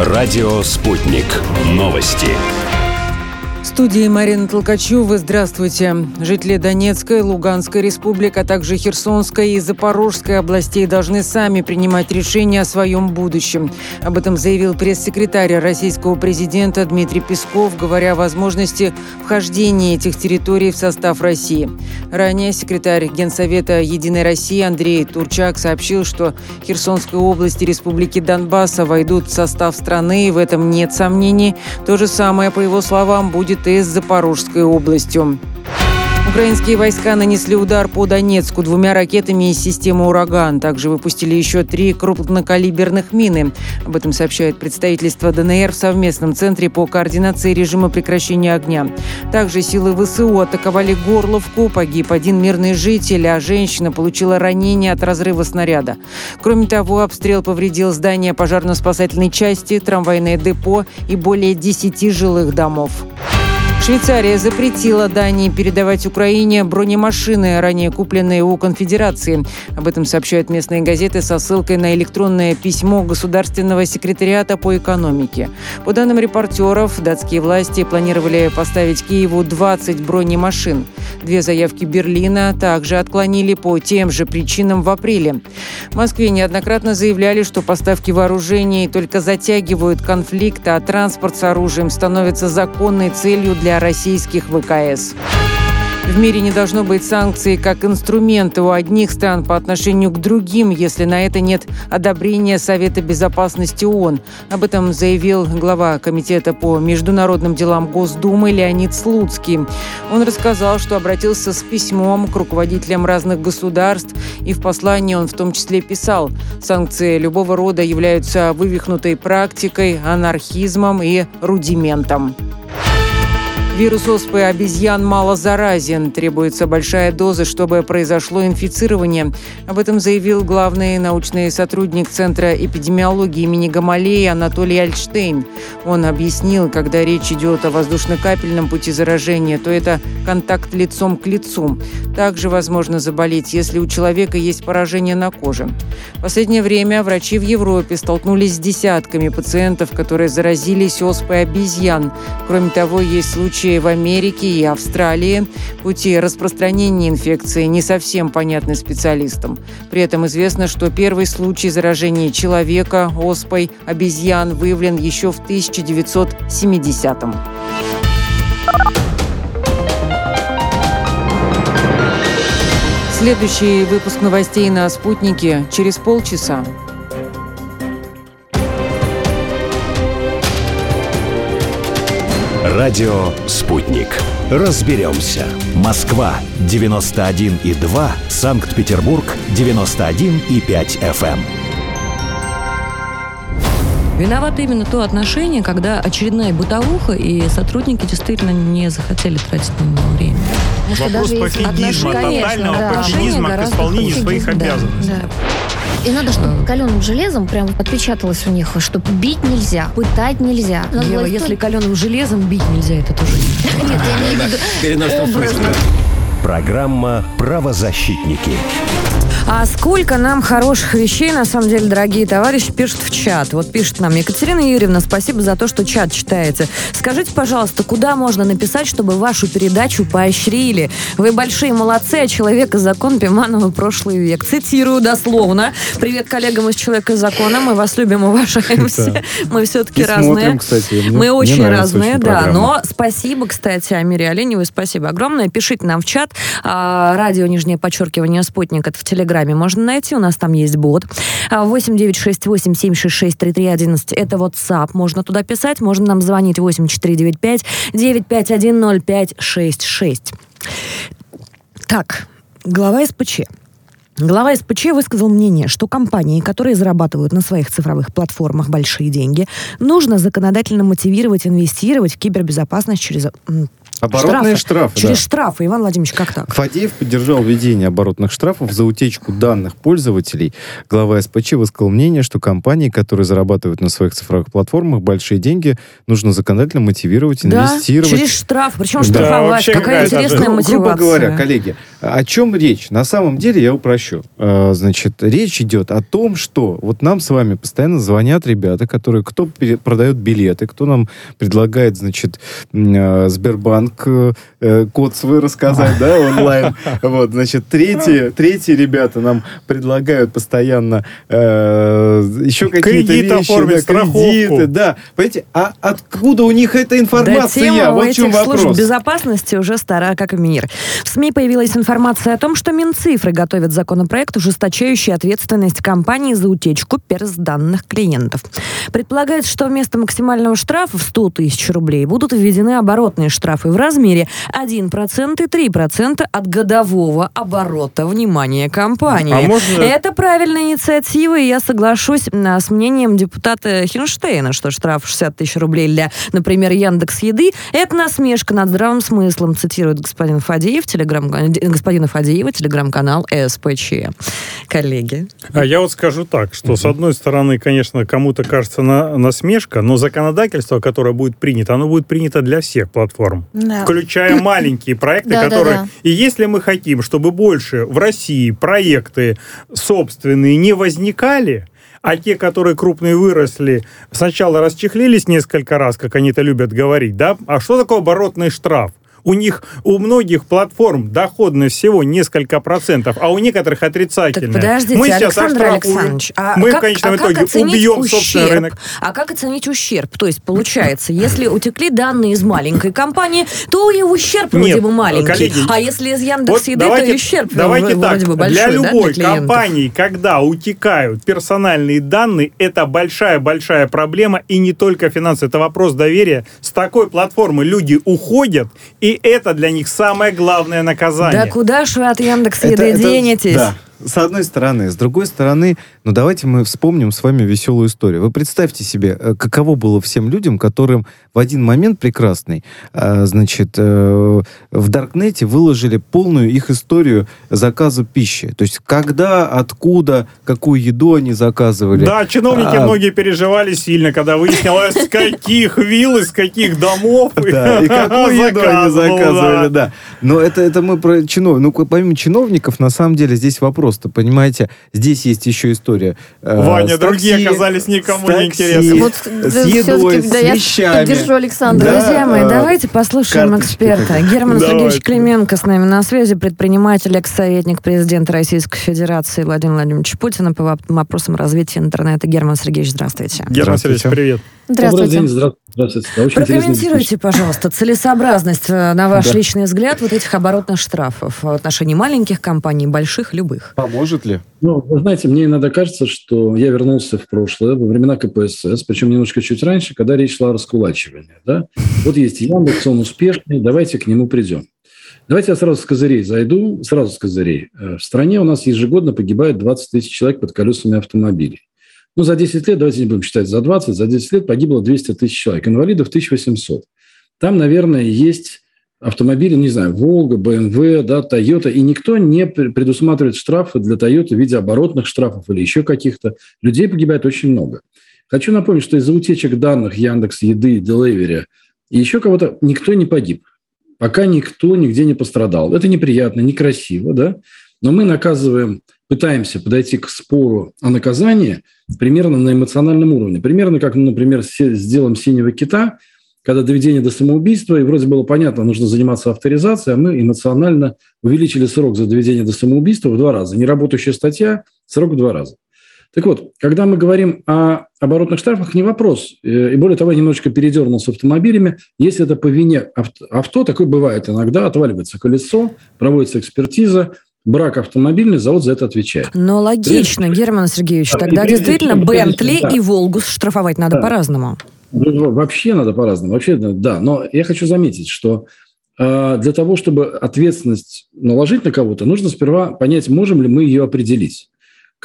Радио «Спутник». Новости. Студии Марина Толкачева. Здравствуйте. Жители Донецкой, Луганской республик, а также Херсонской и Запорожской областей должны сами принимать решения о своем будущем. Об этом заявил пресс-секретарь российского президента Дмитрий Песков, говоря о возможности вхождения этих территорий в состав России. Ранее секретарь Генсовета «Единой России» Андрей Турчак сообщил, что Херсонская область и Республики Донбасса войдут в состав страны, и в этом нет сомнений. То же самое, по его словам, будет и с Запорожской областью. Украинские войска нанесли удар по Донецку двумя ракетами из системы «Ураган». Также выпустили еще три крупнокалиберных мины. Об этом сообщает представительство ДНР в совместном центре по координации режима прекращения огня. Также силы ВСУ атаковали Горловку. Погиб один мирный житель, а женщина получила ранение от разрыва снаряда. Кроме того, обстрел повредил здание пожарно-спасательной части, трамвайное депо и более 10 жилых домов. Швейцария запретила Дании передавать Украине бронемашины, ранее купленные у Конфедерации. Об этом сообщают местные газеты со ссылкой на электронное письмо Государственного секретариата по экономике. По данным репортеров, датские власти планировали поставить Киеву 20 бронемашин. Две заявки Берлина также отклонили по тем же причинам в апреле. В Москве неоднократно заявляли, что поставки вооружений только затягивают конфликт, а транспорт с оружием становится законной целью для российских ВКС. В мире не должно быть санкций как инструмента у одних стран по отношению к другим, если на это нет одобрения Совета безопасности ООН. Об этом заявил глава Комитета по международным делам Госдумы Леонид Слуцкий. Он рассказал, что обратился с письмом к руководителям разных государств, и в послании он в том числе писал, санкции любого рода являются вывихнутой практикой, анархизмом и рудиментом. Вирус оспы обезьян мало заразен. Требуется большая доза, чтобы произошло инфицирование. Об этом заявил главный научный сотрудник Центра эпидемиологии имени Гамалеи Анатолий Альштейн. Он объяснил, когда речь идет о воздушно-капельном пути заражения, то это контакт лицом к лицу. Также возможно заболеть, если у человека есть поражение на коже. В последнее время врачи в Европе столкнулись с десятками пациентов, которые заразились оспой обезьян. Кроме того, есть случаи в Америке и Австралии. Пути распространения инфекции не совсем понятны специалистам. При этом известно, что первый случай заражения человека оспой обезьян выявлен еще в 1970-м. Следующий выпуск новостей на «Спутнике» через полчаса. Радио «Спутник». Разберемся. Москва 91,2, Санкт-Петербург 91,5 FM. Виновато именно то отношение, когда очередная бытовуха, и сотрудники действительно не захотели тратить на него время. Вопрос пофигизма, тотального да. пофигизма к исполнению хуже. своих Да, обязанностей. да. И надо, чтобы каленым железом прям отпечаталось у них, что бить нельзя, пытать нельзя. Надо Ева, власть если каленым железом бить нельзя, это тоже не [laughs] Нет, я имею в виду Переносном образно. Программа «Правозащитники». А сколько нам хороших вещей, на самом деле, дорогие товарищи, пишут в чат. Вот пишет нам Екатерина Юрьевна, спасибо за то, что чат читаете. Скажите, пожалуйста, куда можно написать, чтобы вашу передачу поощрили? Вы большие молодцы, а человек и закон Пиманова прошлый век. Цитирую дословно. Привет коллегам из Человека и закона. Мы вас любим, уважаем [laughs] все. Мы все-таки разные. Мы очень разные, да. Но спасибо, кстати, Амире Оленевой, спасибо огромное. Пишите нам в чат. А, радио, нижнее подчеркивание, спутник, это в Телеграме Телеграме можно найти, у нас там есть бот. 8968 766 3311 это WhatsApp, можно туда писать, можно нам звонить 8495 951 0566. Так, глава СПЧ. Глава СПЧ высказал мнение, что компании, которые зарабатывают на своих цифровых платформах большие деньги, нужно законодательно мотивировать инвестировать в кибербезопасность через Оборотные штрафы. штрафы Через да. штрафы, Иван Владимирович, как так? Фадеев поддержал введение оборотных штрафов за утечку данных пользователей. Глава СПЧ высказал мнение, что компании, которые зарабатывают на своих цифровых платформах большие деньги, нужно законодательно мотивировать, да, инвестировать. через штраф. Причем штрафовать. Да, Какая интересная ну, мотивация. Грубо говоря, коллеги, о чем речь? На самом деле, я упрощу. А, значит, речь идет о том, что вот нам с вами постоянно звонят ребята, которые кто продает билеты, кто нам предлагает, значит, а, Сбербанк как э, код свой рассказать, да, онлайн. Вот, значит, третьи, третьи ребята нам предлагают постоянно э, еще какие-то вещи. Оформить, да, кредиты, да. Понимаете, а откуда у них эта информация? Да, тема вот в чем вопрос. служб безопасности уже стара, как мир. В СМИ появилась информация о том, что Минцифры готовят законопроект, ужесточающий ответственность компании за утечку перс-данных клиентов. Предполагается, что вместо максимального штрафа в 100 тысяч рублей будут введены оборотные штрафы в размере 1% и 3% от годового оборота внимания компании. А можно... Это правильная инициатива, и я соглашусь с мнением депутата Хинштейна, что штраф 60 тысяч рублей для, например, Яндекс Еды – это насмешка над здравым смыслом, цитирует господин Фадеев, телеграм... господина Фадеева, телеграм-канал СПЧ. Коллеги. А я вот скажу так, что, с одной стороны, конечно, кому-то кажется на, насмешка, но законодательство, которое будет принято, оно будет принято для всех платформ да. включая [laughs] маленькие проекты, да, которые... Да, да. И если мы хотим, чтобы больше в России проекты собственные не возникали, а те, которые крупные выросли, сначала расчехлились несколько раз, как они это любят говорить, да? А что такое оборотный штраф? У них, у многих платформ доходность всего несколько процентов, а у некоторых отрицательная. Так подождите, мы сейчас Александр Александрович, а мы как, в конечном а итоге убьем ущерб? собственный рынок. А как оценить ущерб? То есть, получается, если утекли данные из маленькой компании, то и ущерб Нет, вроде бы маленький. Коллеги, а если из Яндекс Еды, вот то и ущерб давайте вроде так, бы большой, Для любой да, для компании, когда утекают персональные данные, это большая-большая проблема, и не только финансы, это вопрос доверия. С такой платформы люди уходят, и это для них самое главное наказание. Да куда ж вы от Яндекс Еды денетесь? Да с одной стороны. С другой стороны, ну давайте мы вспомним с вами веселую историю. Вы представьте себе, э, каково было всем людям, которым в один момент прекрасный, э, значит, э, в Даркнете выложили полную их историю заказа пищи. То есть когда, откуда, какую еду они заказывали. Да, чиновники а... многие переживали сильно, когда выяснилось, с каких вилл, из каких домов. [laughs] Да, и какую еду они заказывали, да. Но это, это мы про чиновников. Ну, помимо чиновников, на самом деле, здесь вопрос просто, понимаете, здесь есть еще история. Э, Ваня, другие оказались никому не интересны. Вот, с едой, с вещами. Я поддержу Александра. Да, Друзья мои, давайте послушаем эксперта. Герман Сергеевич Клименко с нами на связи, предприниматель, экс-советник президента Российской Федерации Владимир Владимирович Путина по вопросам развития интернета. Герман Сергеевич, здравствуйте. Герман Сергеевич, привет. Здравствуйте. Добрый день, здравствуйте. Очень Прокомментируйте, пожалуйста, целесообразность, э, на ваш да. личный взгляд, вот этих оборотных штрафов в отношении маленьких компаний, больших, любых. Поможет ли? Ну, вы знаете, мне иногда кажется, что я вернулся в прошлое, во времена КПСС, причем немножко чуть раньше, когда речь шла о раскулачивании. Да? Вот есть Яндекс, он успешный, давайте к нему придем. Давайте я сразу с козырей зайду, сразу с козырей. Э, в стране у нас ежегодно погибает 20 тысяч человек под колесами автомобилей. Ну, за 10 лет, давайте не будем считать за 20, за 10 лет погибло 200 тысяч человек, инвалидов 1800. Там, наверное, есть автомобили, не знаю, Волга, БМВ, да, Тойота, и никто не предусматривает штрафы для Тойоты в виде оборотных штрафов или еще каких-то. Людей погибает очень много. Хочу напомнить, что из-за утечек данных Яндекс, Еды, Delivery и еще кого-то никто не погиб. пока никто нигде не пострадал. Это неприятно, некрасиво, да? Но мы наказываем, пытаемся подойти к спору о наказании примерно на эмоциональном уровне. Примерно как, ну, например, с делом синего кита, когда доведение до самоубийства, и вроде было понятно, нужно заниматься авторизацией, а мы эмоционально увеличили срок за доведение до самоубийства в два раза. Неработающая статья, срок в два раза. Так вот, когда мы говорим о оборотных штрафах, не вопрос. Э, и более того, я немножечко передернул с автомобилями. Если это по вине авто, авто, такое бывает иногда, отваливается колесо, проводится экспертиза, брак автомобильный, завод за это отвечает. Но логично, Прежде... Герман Сергеевич, да, тогда действительно Бентли да. и Волгу штрафовать надо да. по-разному. Вообще надо по-разному. Вообще, да. Но я хочу заметить, что э, для того, чтобы ответственность наложить на кого-то, нужно сперва понять, можем ли мы ее определить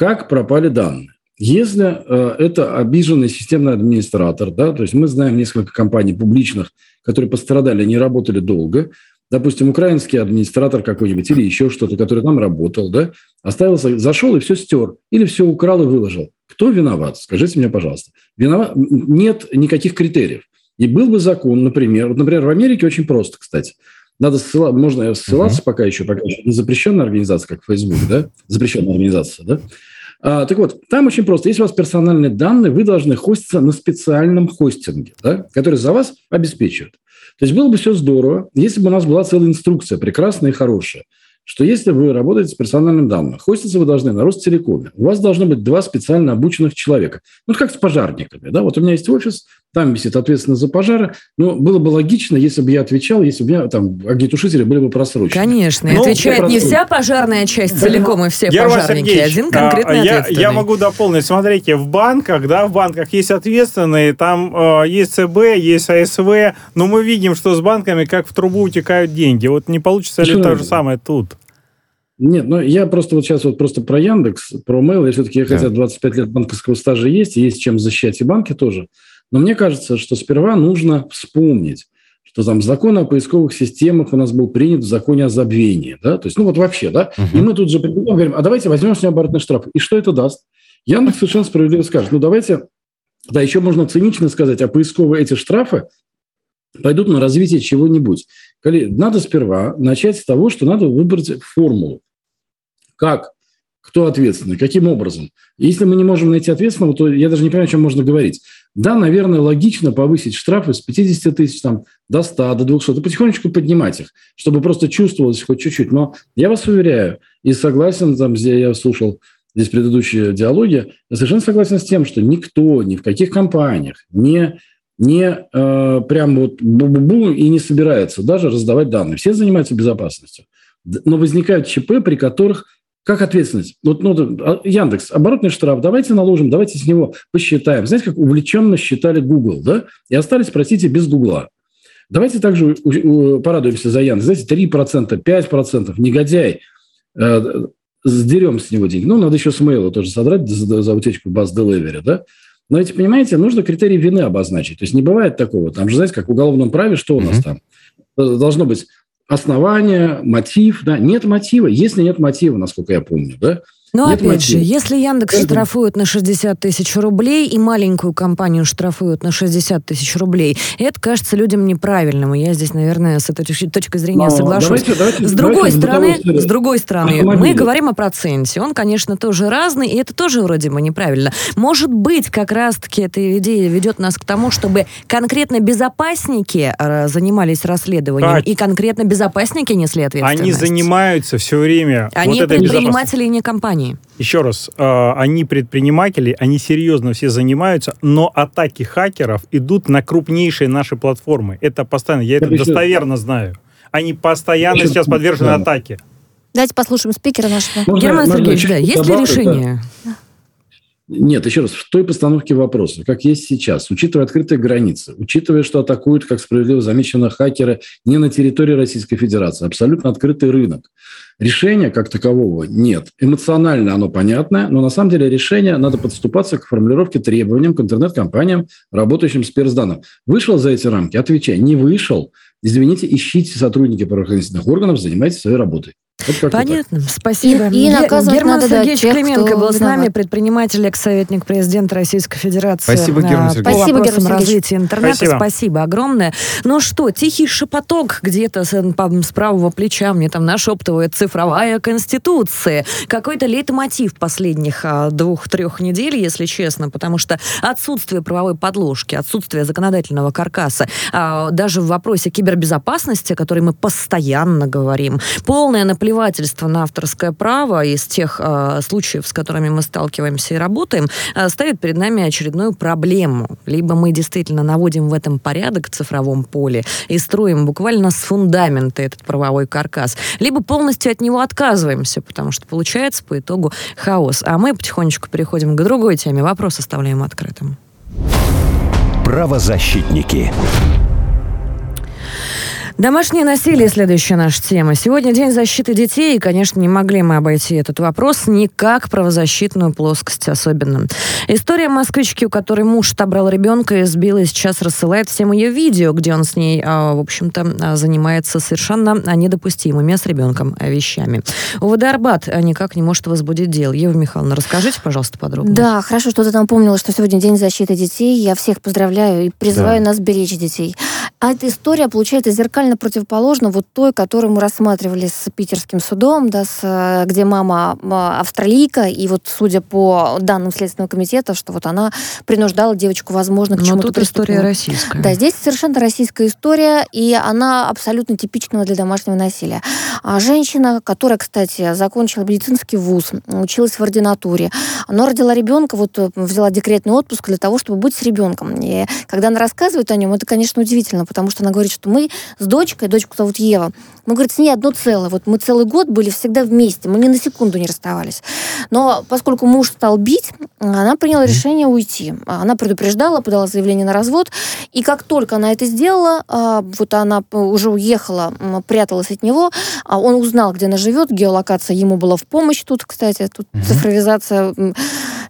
как пропали данные. Если э, это обиженный системный администратор, да, то есть мы знаем несколько компаний публичных, которые пострадали, они работали долго, допустим, украинский администратор какой-нибудь или еще что-то, который там работал, да, оставился, зашел и все стер, или все украл и выложил. Кто виноват? Скажите мне, пожалуйста. Виноват? Нет никаких критериев. И был бы закон, например, вот, например, в Америке очень просто, кстати. Надо ссылаться, можно ссылаться uh-huh. пока еще, пока еще не запрещенная организация, как Facebook, да, запрещенная организация, да, а, так вот, там очень просто. Если у вас персональные данные, вы должны хоститься на специальном хостинге, да, который за вас обеспечивает. То есть было бы все здорово, если бы у нас была целая инструкция, прекрасная и хорошая, что если вы работаете с персональным данным, хоститься вы должны на Ростелекоме. У вас должно быть два специально обученных человека. Ну, как с пожарниками. Да? Вот у меня есть офис, там висит ответственность за пожары. Но было бы логично, если бы я отвечал, если бы у меня там огнетушители были бы просрочены. Конечно, и ну, отвечает не вся пожарная часть целиком и все Герман пожарники, Сергеевич, один конкретный я, я могу дополнить. Смотрите, в банках, да, в банках есть ответственные, там э, есть ЦБ, есть АСВ, но мы видим, что с банками как в трубу утекают деньги. Вот не получится ли то же самое тут? Нет, ну я просто вот сейчас вот просто про Яндекс, про Mail, я все-таки, да. хотя 25 лет банковского стажа есть, и есть чем защищать и банки тоже, но мне кажется, что сперва нужно вспомнить, что там закон о поисковых системах у нас был принят в законе о забвении, да, то есть, ну вот вообще, да, угу. и мы тут же говорим, а давайте возьмем с него оборотный штраф, и что это даст? Яндекс совершенно справедливо скажет, ну давайте, да, еще можно цинично сказать, а поисковые эти штрафы пойдут на развитие чего-нибудь. Надо сперва начать с того, что надо выбрать формулу. Как? Кто ответственный? Каким образом? Если мы не можем найти ответственного, то я даже не понимаю, о чем можно говорить. Да, наверное, логично повысить штрафы с 50 тысяч там, до 100, до 200, и потихонечку поднимать их, чтобы просто чувствовалось хоть чуть-чуть. Но я вас уверяю, и согласен, там, где я слушал здесь предыдущие диалоги, я совершенно согласен с тем, что никто, ни в каких компаниях не, не э, прям вот бу-бу-бу и не собирается даже раздавать данные. Все занимаются безопасностью. Но возникают ЧП, при которых как ответственность? Вот, ну, а, Яндекс, оборотный штраф, давайте наложим, давайте с него посчитаем. Знаете, как увлеченно считали Google, да? И остались, простите, без Гугла. Давайте также порадуемся за Яндекс. Знаете, 3%, 5%, негодяй, э, сдерем с него деньги. Ну, надо еще с мейла тоже содрать за, за утечку баз Delivery, да? Но ведь, понимаете, нужно критерий вины обозначить. То есть не бывает такого. Там же, знаете, как в уголовном праве, что у нас mm-hmm. там? Должно быть основание, мотив, да, нет мотива, если нет мотива, насколько я помню, да, но Нет опять мотива. же, если Яндекс Поэтому... штрафует на 60 тысяч рублей и маленькую компанию штрафуют на 60 тысяч рублей, это кажется людям неправильным. И я здесь, наверное, с этой точки зрения Но соглашусь. Давайте, давайте, с другой давайте, стороны, с другой стороны, мы говорим о проценте. Он, конечно, тоже разный, и это тоже вроде бы неправильно. Может быть, как раз-таки эта идея ведет нас к тому, чтобы конкретно безопасники э, занимались расследованием, а... и конкретно безопасники несли ответственность. Они занимаются все время. Они вот предприниматели, не компании компании. Еще раз, э, они предприниматели, они серьезно все занимаются, но атаки хакеров идут на крупнейшие наши платформы. Это постоянно, я это достоверно знаю. Они постоянно сейчас подвержены атаке. Давайте послушаем спикера нашего. Можно, Герман Сергеевич, да, есть ли решение? Нет, еще раз, в той постановке вопроса, как есть сейчас, учитывая открытые границы, учитывая, что атакуют, как справедливо замечено, хакеры не на территории Российской Федерации, абсолютно открытый рынок. Решения как такового нет. Эмоционально оно понятное, но на самом деле решение надо подступаться к формулировке требованиям к интернет-компаниям, работающим с персданным. Вышел за эти рамки? Отвечай. Не вышел. Извините, ищите сотрудники правоохранительных органов, занимайтесь своей работой. Понятно, спасибо. И, и наказывать Герман надо, Сергеевич тех, Клименко был с нами, предприниматель, экс-советник президента Российской Федерации Спасибо, Герман Сергеевич. по Спасибо, Герман развития интернета. Спасибо. Спасибо огромное. Ну что, тихий шепоток где-то с, с правого плеча мне там нашептывает цифровая конституция. Какой-то лейтмотив последних а, двух-трех недель, если честно, потому что отсутствие правовой подложки, отсутствие законодательного каркаса, а, даже в вопросе кибербезопасности, о которой мы постоянно говорим, полное наплевательство на авторское право из тех а, случаев, с которыми мы сталкиваемся и работаем, а, ставит перед нами очередную проблему. Либо мы действительно наводим в этом порядок в цифровом поле и строим буквально с фундамента этот правовой каркас, либо полностью от него отказываемся, потому что получается по итогу хаос. А мы потихонечку переходим к другой теме. Вопрос оставляем открытым. Правозащитники. Домашнее насилие – следующая наша тема. Сегодня День защиты детей, и, конечно, не могли мы обойти этот вопрос никак правозащитную плоскость особенно. История москвички, у которой муж отобрал ребенка и сбил, и сейчас рассылает всем ее видео, где он с ней, а, в общем-то, а, занимается совершенно а, недопустимыми с ребенком вещами. УВД Арбат никак не может возбудить дел. Ева Михайловна, расскажите, пожалуйста, подробно. Да, хорошо, что ты там помнила, что сегодня День защиты детей. Я всех поздравляю и призываю Да. нас беречь детей. А эта история, получается, зеркально противоположна вот той, которую мы рассматривали с питерским судом, да, с, э, где мама австралийка, и вот судя по данным Следственного комитета, что вот она принуждала девочку, возможно, к Но чему-то тут история российская. Да, здесь совершенно российская история, и она абсолютно типичного для домашнего насилия. А женщина, которая, кстати, закончила медицинский вуз, училась в ординатуре, она родила ребенка, вот э, взяла декретный отпуск для того, чтобы быть с ребенком. И когда она рассказывает о нем, это, конечно, удивительно, потому что она говорит, что мы с дочкой, дочку зовут Ева, мы, говорит, с ней одно целое. Вот мы целый год были всегда вместе, мы ни на секунду не расставались. Но поскольку муж стал бить, она приняла решение уйти. Она предупреждала, подала заявление на развод, и как только она это сделала, а, вот она уже уехала, пряталась от него, а он узнал, где она живет, геолокация ему была в помощь тут, кстати, тут цифровизация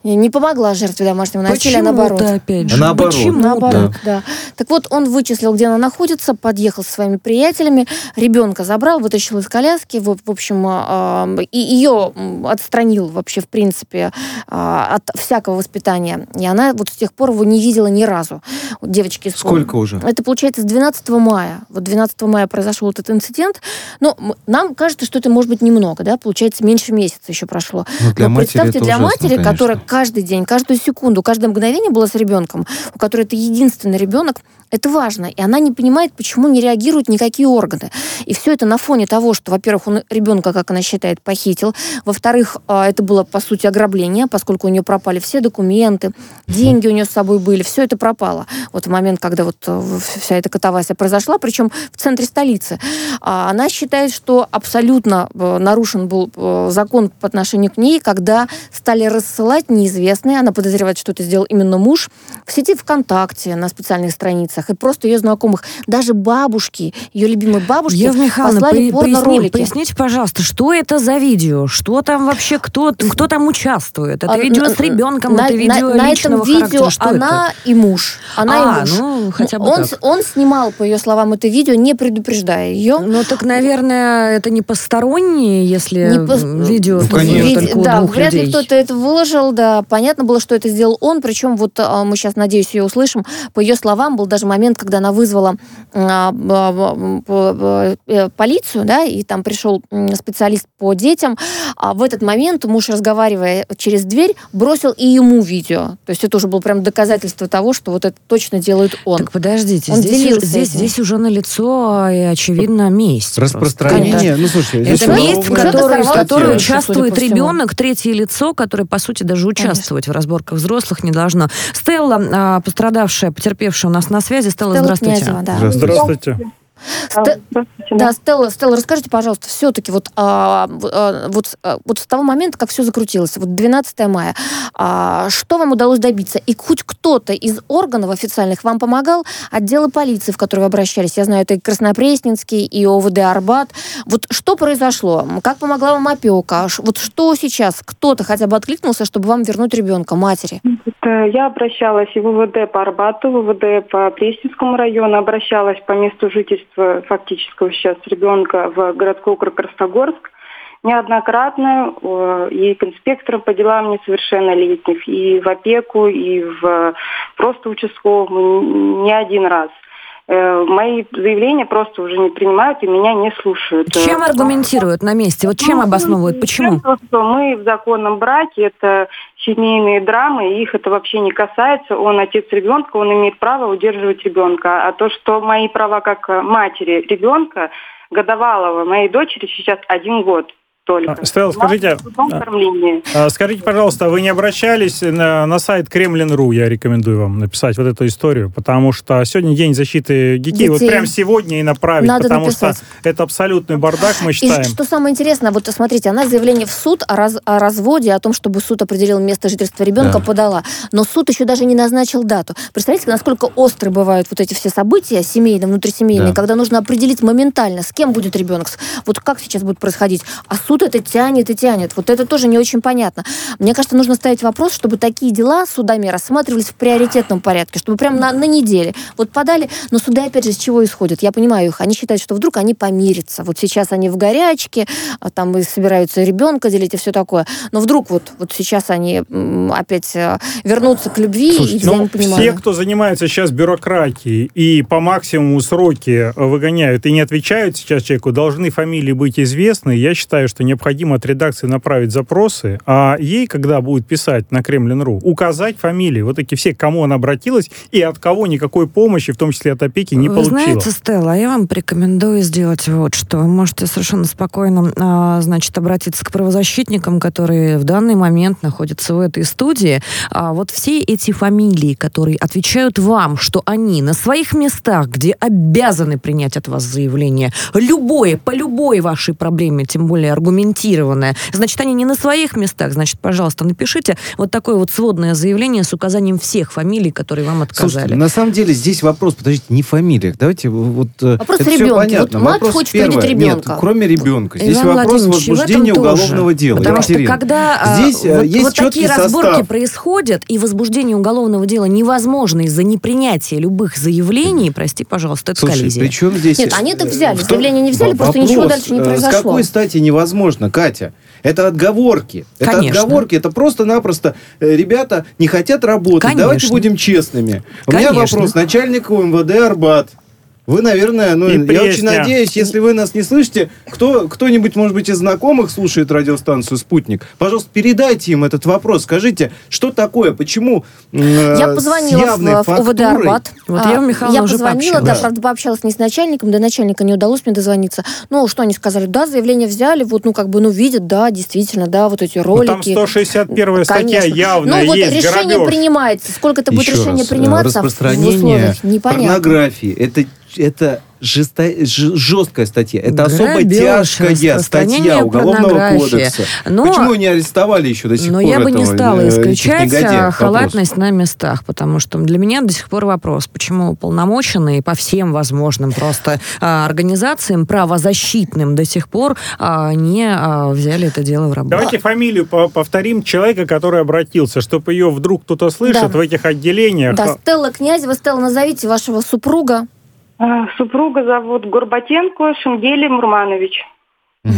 не помогла жертве домашнего насилия, наоборот. Почему-то, опять же. Наоборот. Почему-то. Наоборот, да. Так вот, он вычислил, где она находится, подъехал со своими приятелями, ребенка забрал, вытащил из коляски, в, в общем, а, и ее отстранил вообще, в принципе, а, от всякого воспитания. И она вот с тех пор его не видела ни разу. Вот девочки из. Сколько уже? Это получается с 12 мая. Вот 12 мая произошел этот инцидент. Но нам кажется, что это может быть немного, да, получается меньше месяца еще прошло. Ну, для Но матери представьте, это для ужасно, матери, конечно. которая каждый день, каждую секунду, каждое мгновение была с ребенком, у которой это единственный ребенок, это важно. И она не понимает, почему не реагируют никакие органы. И все это на фоне того, что, во-первых, он ребенка, как она считает, похитил. Во-вторых, а, это было, по сути, ограбление, поскольку у нее пропали все документы, деньги у нее с собой были, все это пропало. Вот в момент, когда вот э, вся эта катавасия произошла, причем в центре столицы. А Она считает, что абсолютно э, нарушен был э, закон по отношению к ней, когда стали рассылать неизвестные, она подозревает, что это сделал именно муж, в сети ВКонтакте, на специальных страницах, и просто ее знакомых, даже бабушки, ее любимые бабушки, Ева Михайловна, послали по- порно-ролики. поясни- поясните, пожалуйста, что это за видео? Что там вообще, кто, кто там участвует? Это А, видео на- с ребенком, на, это видео на, на личного этом видео? Что она это? и муж. Она а, и муж. ну, хотя бы он, так. он снимал, по ее словам, это видео, не предупреждая ее. Ну, так, наверное, это не посторонние, если Не м, видео Ну, конечно. только у да, двух вряд ли людей. кто-то это выложил, да. Понятно было, что это сделал он, причем вот а, мы сейчас, надеюсь, ее услышим. По ее словам, был даже момент, когда она вызвала а, б- э, полицию, да, и там пришел специалист по детям. А в этот момент муж, разговаривая через дверь, бросил и ему видео. То есть это уже было прям доказательство того, что вот это точно делает он. Так подождите, Он здесь, делился здесь, здесь уже налицо и, очевидно, месть. просто. Распространение. Ну, слушай, Это Уже- месть, в уже которой, в участвует ребенок, третье лицо, которое, по сути, даже участвовать в разборках взрослых не должно. Стелла, а, пострадавшая, потерпевшая у нас на связи. Стелла, Стелла здравствуйте. Князева, да. Здравствуйте. Здравствуйте. Сте- Да, Стелла, Стелла, расскажите, пожалуйста, все-таки вот, а, а, вот, а, вот с того момента, как все закрутилось, вот 12 мая, а, что вам удалось добиться? И хоть кто-то из органов официальных вам помогал? Отделы полиции, в которые вы обращались? Я знаю, это и Краснопресненский, и ОВД Арбат. Вот что произошло? Как помогла вам опека? Вот что сейчас? Кто-то хотя бы откликнулся, чтобы вам вернуть ребенка, матери? Это Я обращалась и в ВВД по Арбату, в ВВД по Пресненскому району, обращалась по месту жительства фактического сейчас ребенка в городской округ Красногорск. неоднократно э, и к инспекторам по делам несовершеннолетних, и в опеку, и в просто участковому не один раз. Э, мои заявления просто уже не принимают и меня не слушают. Чем аргументируют на месте? Вот чем ну, обосновывают? Почему? Тем, что мы в законном браке, это семейные драмы, их это вообще не касается. Он отец ребенка, он имеет право удерживать ребенка. А то, что мои права как матери ребенка, годовалого, моей дочери сейчас один год, только. А, Стелла, скажите, а, а, скажите, пожалуйста, вы не обращались на, на сайт Кремлин.ру? Я рекомендую вам написать вот эту историю, потому что сегодня день защиты детей. детей. Вот прям сегодня и направить, Надо потому написать. что это абсолютный бардак, мы считаем. И что самое интересное, вот смотрите, она заявление в суд о, раз, о разводе, о том, чтобы суд определил место жительства ребенка, да. подала. Но суд еще даже не назначил дату. Представляете, насколько остры бывают вот эти все события семейные, внутрисемейные, да. когда нужно определить моментально, с кем будет ребенок. Вот как сейчас будет происходить. А суд суд это тянет и тянет. Вот это тоже не очень понятно. Мне кажется, нужно ставить вопрос, чтобы такие дела судами рассматривались в приоритетном порядке, чтобы прямо на, на неделе. Вот подали, но суды, опять же, с чего исходят? Я понимаю их. Они считают, что вдруг они помирятся. Вот сейчас они в горячке, а там и собираются ребенка делить и все такое. Но вдруг вот, вот сейчас они опять э, вернутся к любви Слушайте, и ну, Все, кто занимается сейчас бюрократией и по максимуму сроки выгоняют и не отвечают сейчас человеку, должны фамилии быть известны. Я считаю, что необходимо от редакции направить запросы, а ей, когда будет писать на Кремлин.ру, указать фамилии, вот эти все, к кому она обратилась, и от кого никакой помощи, в том числе от опеки, не Вы получила. знаете, Стелла, я вам порекомендую сделать вот что. Вы можете совершенно спокойно, а, значит, обратиться к правозащитникам, которые в данный момент находятся в этой студии. А вот все эти фамилии, которые отвечают вам, что они на своих местах, где обязаны принять от вас заявление, любое, по любой вашей проблеме, тем более аргумент аргументированное. Значит, они не на своих местах. Значит, пожалуйста, напишите вот такое вот сводное заявление с указанием всех фамилий, которые вам отказали. Слушайте, на самом деле здесь вопрос, подождите, не фамилиях. Давайте вот... Э, вопрос это ребенка. понятно. Вот мать вопрос хочет первое. ребенка. Нет, кроме ребенка. Здесь Иван вопрос возбуждения уголовного дела. Потому Екатерина. что когда а, здесь э, вот, есть вот такие разборки состав. происходят, и возбуждение уголовного дела невозможно из-за непринятия любых заявлений, прости, пожалуйста, это Слушай, коллизия. причем здесь... Нет, они это взяли. Заявление не взяли, просто ничего дальше не произошло. С какой стати невозможно? Невозможно, Катя. Это отговорки. Это Конечно. отговорки. Это просто-напросто э, ребята не хотят работать. Конечно. Давайте будем честными. У Конечно. меня вопрос. Начальник МВД Арбат вы, наверное, ну, и я очень надеюсь, если вы нас не слышите, кто, кто-нибудь, может быть, из знакомых слушает радиостанцию «Спутник», пожалуйста, передайте им этот вопрос. Скажите, что такое, почему э, Я позвонила в, в УВД «Арбат». Вот я, Михаил, я позвонила, да, правда, пообщалась не с начальником, до начальника не удалось мне дозвониться. Ну, что они сказали? Да, заявление взяли, вот, ну, как бы, ну, видят, да, действительно, да, вот эти ролики. Ну, там 161 статья явная Ну, вот есть, решение грабеж. принимается. Сколько это будет Еще решение раз, приниматься распространение в условиях? Непонятно. порнографии, это это жесто... жесткая статья. Это Грабеж, особо тяжкая статья Уголовного кодекса. Но, Почему не арестовали еще до сих но пор? Но я бы не стала исключать а, халатность вопрос. на местах, потому что для меня до сих пор вопрос, почему уполномоченные по всем возможным просто а, организациям правозащитным до сих пор а, не а, взяли это дело в работу. Давайте фамилию повторим человека, который обратился, чтобы ее вдруг кто-то слышит да. в этих отделениях. Да, Стелла Князева. Стелла, назовите вашего супруга. А, супруга зовут Горбатенко Шенгели Мурманович. Угу.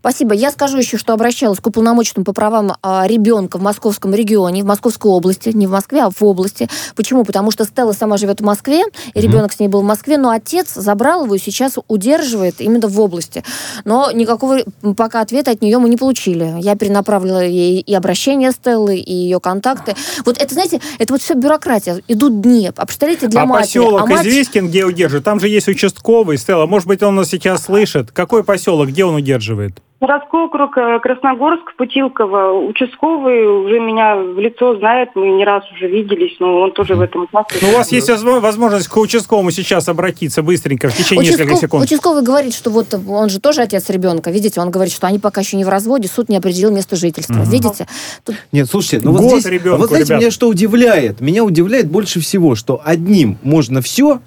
Спасибо. Я скажу еще, что обращалась к уполномоченному по правам а, ребенка в московском регионе, в Московской области, не в Москве, а в области. Почему? Потому что Стелла сама живет в Москве, и ребенок с ней был в Москве, но отец забрал его и сейчас удерживает именно в области. Но никакого пока ответа от нее мы не получили. Я перенаправила ей и обращение Стеллы, и ее контакты. Вот это, знаете, это вот все бюрократия. Идут дни. А представляете, для а матери... поселок а мать... известен, где удерживают? Там же есть участковый. Стелла, может быть, он нас сейчас слышит. Какой поселок, где он удерживает? Удерживает? Городской округ э, Красногорск, Путилково. Участковый уже меня в лицо знает, мы не раз уже виделись, но он тоже в этом участвует. Ну, у вас есть возможность к участковому сейчас обратиться быстренько, в течение Участков... нескольких секунд. Участковый говорит, что вот он же тоже отец ребенка, видите, он говорит, что они пока еще не в разводе, суд не определил место жительства, угу. видите? Тут... Нет, слушайте, ну вот Год здесь, ребенку, вот знаете, ребят. меня что удивляет? Меня удивляет больше всего, что одним можно все,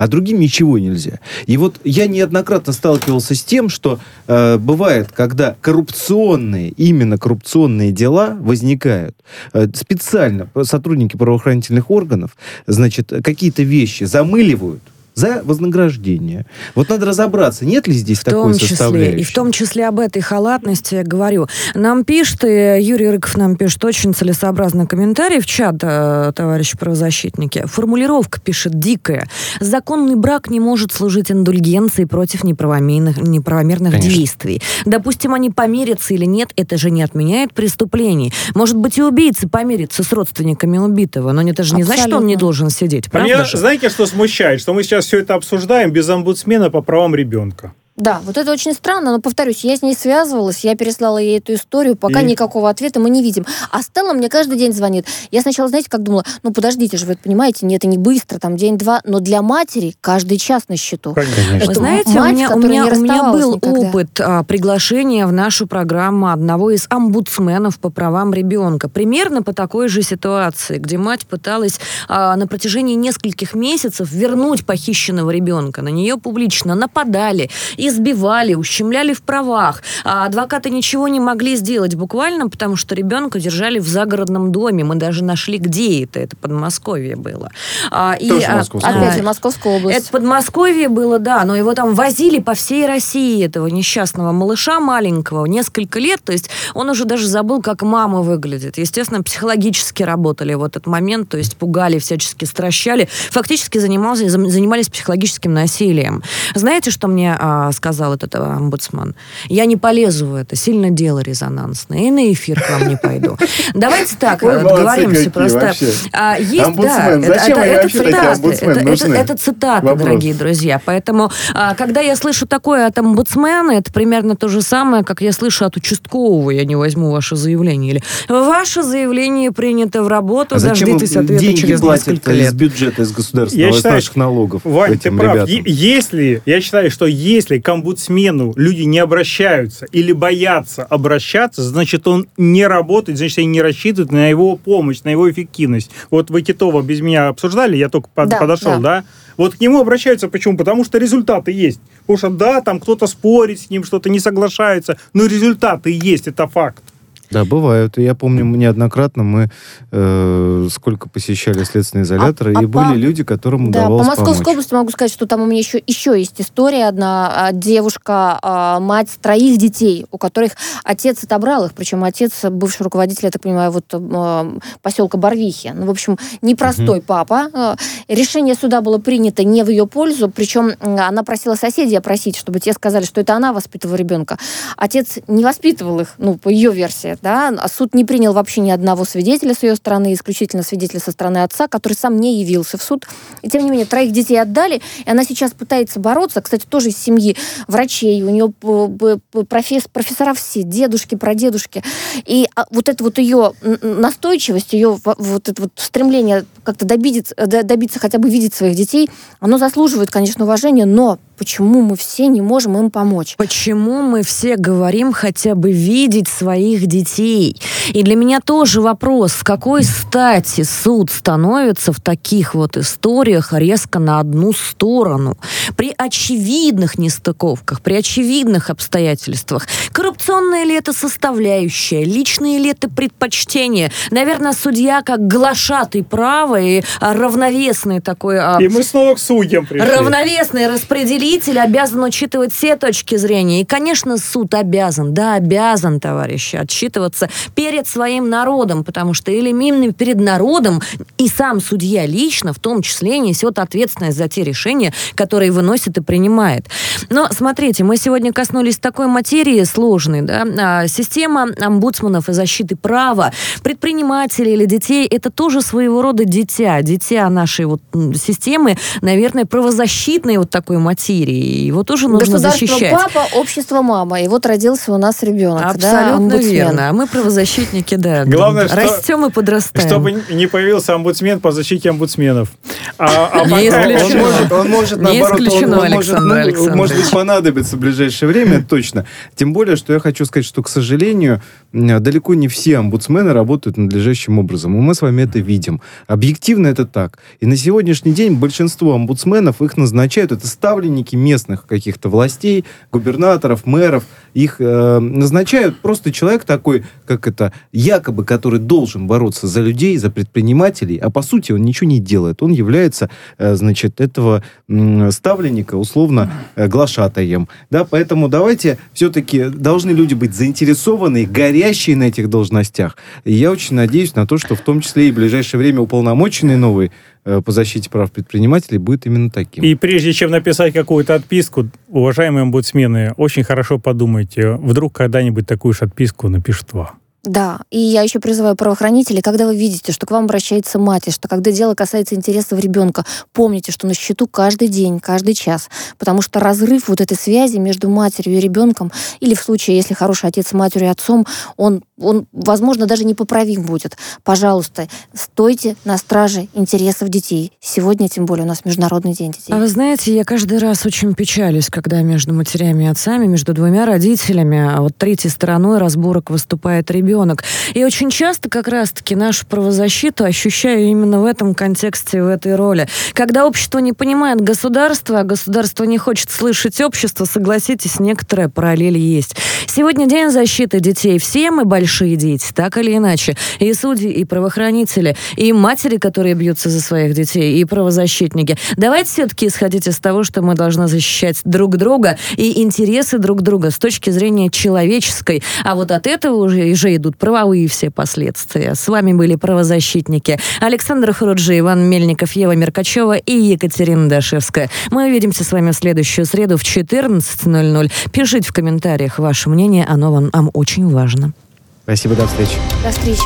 а другим ничего нельзя. И вот я неоднократно сталкивался с тем, что э, бывает, когда коррупционные, именно коррупционные дела возникают, э, специально сотрудники правоохранительных органов, значит, какие-то вещи замыливают, за вознаграждение. Вот надо разобраться, нет ли здесь в такой том числе, И в том числе об этой халатности я говорю. Нам пишет, и Юрий Рыков нам пишет очень целесообразный комментарий в чат, э, товарищи правозащитники. Формулировка пишет дикая. Законный брак не может служить индульгенцией против неправомерных, неправомерных действий. Допустим, они помирятся или нет, это же не отменяет преступлений. Может быть, и убийцы помирятся с родственниками убитого, но это же не значит, что он не должен сидеть. Правда Меня, знаете, что смущает? Что мы сейчас все это обсуждаем без омбудсмена по правам ребенка. Да, вот это очень странно, но повторюсь, я с ней связывалась, я переслала ей эту историю, пока и... никакого ответа мы не видим. А Стелла мне каждый день звонит. Я сначала, знаете, как думала, ну подождите же, вы понимаете, нет, это не быстро, там день-два, но для матери каждый час на счету. Конечно. Вы знаете, мать, у меня, у меня, у меня был никогда. опыт а, приглашения в нашу программу одного из омбудсменов по правам ребенка. Примерно по такой же ситуации, где мать пыталась а, на протяжении нескольких месяцев вернуть похищенного ребенка. На нее публично нападали и избивали, ущемляли в правах. А адвокаты ничего не могли сделать буквально, потому что ребенка держали в загородном доме. Мы даже нашли, где это. Это Подмосковье было. А, и, Тоже а, Опять же, Московская область. Это Подмосковье было, да, но его там возили по всей России, этого несчастного малыша маленького, несколько лет, то есть он уже даже забыл, как мама выглядит. Естественно, психологически работали в этот момент, то есть пугали, всячески стращали. Фактически занимался, занимались психологическим насилием. Знаете, что мне а, сказал этот омбудсман. Я не полезу в это, сильно дело резонансное, и на эфир к вам не пойду. Давайте так, договоримся просто. А, есть, да, это цитаты, это цитаты, дорогие друзья. Поэтому, а, когда я слышу такое от омбудсмена, это примерно то же самое, как я слышу от участкового, я не возьму ваше заявление. Или ваше заявление принято в работу, а дождитесь ответа через несколько лет. из бюджета, из государственного, из наших налогов Вань, ты прав. Если, я считаю, что если к омбудсмену люди не обращаются или боятся обращаться, значит, он не работает, значит, они не рассчитывают на его помощь, на его эффективность. Вот вы Китова без меня обсуждали, я только да, подошел, да. да? Вот к нему обращаются почему? Потому что результаты есть. Потому что да, там кто-то спорит с ним, что-то не соглашается, но результаты есть, это факт. Да, бывают. Я помню, неоднократно мы э, сколько посещали следственные изоляторы, а, и а были по... люди, которым да, удавалось по Московской помочь. области могу сказать, что там у меня еще, еще есть история одна. А, девушка, а, мать троих детей, у которых отец отобрал их, причем отец бывший руководитель, я так понимаю, вот поселка Барвихи. Ну, в общем, непростой угу. папа. Решение суда было принято не в ее пользу, причем она просила соседей опросить, чтобы те сказали, что это она воспитывала ребенка. Отец не воспитывал их, ну, по ее версии да, а суд не принял вообще ни одного свидетеля с ее стороны, исключительно свидетеля со стороны отца, который сам не явился в суд. И тем не менее, троих детей отдали, и она сейчас пытается бороться, кстати, тоже из семьи врачей, у нее профессор, профессора все, дедушки, прадедушки. И а, вот эта вот ее настойчивость, ее вот это вот стремление как-то добиться, добиться хотя бы видеть своих детей, оно заслуживает, конечно, уважения, но почему мы все не можем им помочь? Почему мы все говорим хотя бы видеть своих детей? И для меня тоже вопрос, с какой стати суд становится в таких вот историях резко на одну сторону? При очевидных нестыковках, при очевидных обстоятельствах. Коррупционная ли это составляющая? Личные ли это предпочтения? Наверное, судья как глашатый права и равновесный такой... А, и мы снова к судьям пришли. Равновесный распределитель обязан учитывать все точки зрения. И, конечно, суд обязан, да, обязан, товарищи, отчитываться перед своим народом, потому что или именно перед народом и сам судья лично, в том числе, несет ответственность за те решения, которые выносит и принимает. Но, смотрите, мы сегодня коснулись такой материи сложной, да, а, система омбудсманов и защиты права, предпринимателей или детей, это тоже своего рода дитя, дитя нашей вот системы, наверное, правозащитной вот такой материи. Его тоже нужно защищать. папа, общество мама. И вот родился у нас ребенок. Абсолютно да, верно. А мы правозащитники, да. Главное, Растем и подрастаем. Чтобы не появился омбудсмен по защите омбудсменов. А, а не исключено. Он может, он может не наоборот, исключено, он, он может, ну, может быть, понадобится в ближайшее время, точно. Тем более, что я хочу сказать, что, к сожалению, далеко не все омбудсмены работают надлежащим образом. И мы с вами это видим. Объективно это так. И на сегодняшний день большинство омбудсменов их назначают, это ставленники местных каких-то властей, губернаторов, мэров. Их э, назначают просто человек такой, как это, якобы, который должен бороться за людей, за предпринимателей, а по сути он ничего не делает. Он является, э, значит, этого э, ставленника условно э, глашатаем. Да, поэтому давайте все-таки должны люди быть заинтересованы, горящие на этих должностях. И я очень надеюсь на то, что в том числе и в ближайшее время уполномоченный новый по защите прав предпринимателей будет именно таким. И прежде чем написать какую-то отписку, уважаемые омбудсмены, очень хорошо подумайте, вдруг когда-нибудь такую же отписку напишут вам. Да, и я еще призываю правоохранителей, когда вы видите, что к вам обращается мать, и что когда дело касается интересов ребенка, помните, что на счету каждый день, каждый час, потому что разрыв вот этой связи между матерью и ребенком, или в случае, если хороший отец с матерью и отцом, он, он, возможно, даже непоправим будет. Пожалуйста, стойте на страже интересов детей. Сегодня, тем более, у нас Международный день детей. А вы знаете, я каждый раз очень печалюсь, когда между матерями и отцами, между двумя родителями, а вот третьей стороной разборок выступает ребенок ребенок. И очень часто как раз-таки нашу правозащиту ощущаю именно в этом контексте, в этой роли. Когда общество не понимает государство, а государство не хочет слышать общество, согласитесь, некоторая параллель есть. Сегодня День защиты детей. Все мы большие дети, так или иначе. И судьи, и правоохранители, и матери, которые бьются за своих детей, и правозащитники. Давайте все-таки исходить из того, что мы должны защищать друг друга и интересы друг друга с точки зрения человеческой. А вот от этого уже и же идут правовые все последствия. С вами были правозащитники Александр Хуруджи, Иван Мельников, Ева Меркачева и Екатерина Дашевская. Мы увидимся с вами в следующую среду в 14.00. Пишите в комментариях ваше мнение, оно вам, нам очень важно. Спасибо, до встречи. До встречи.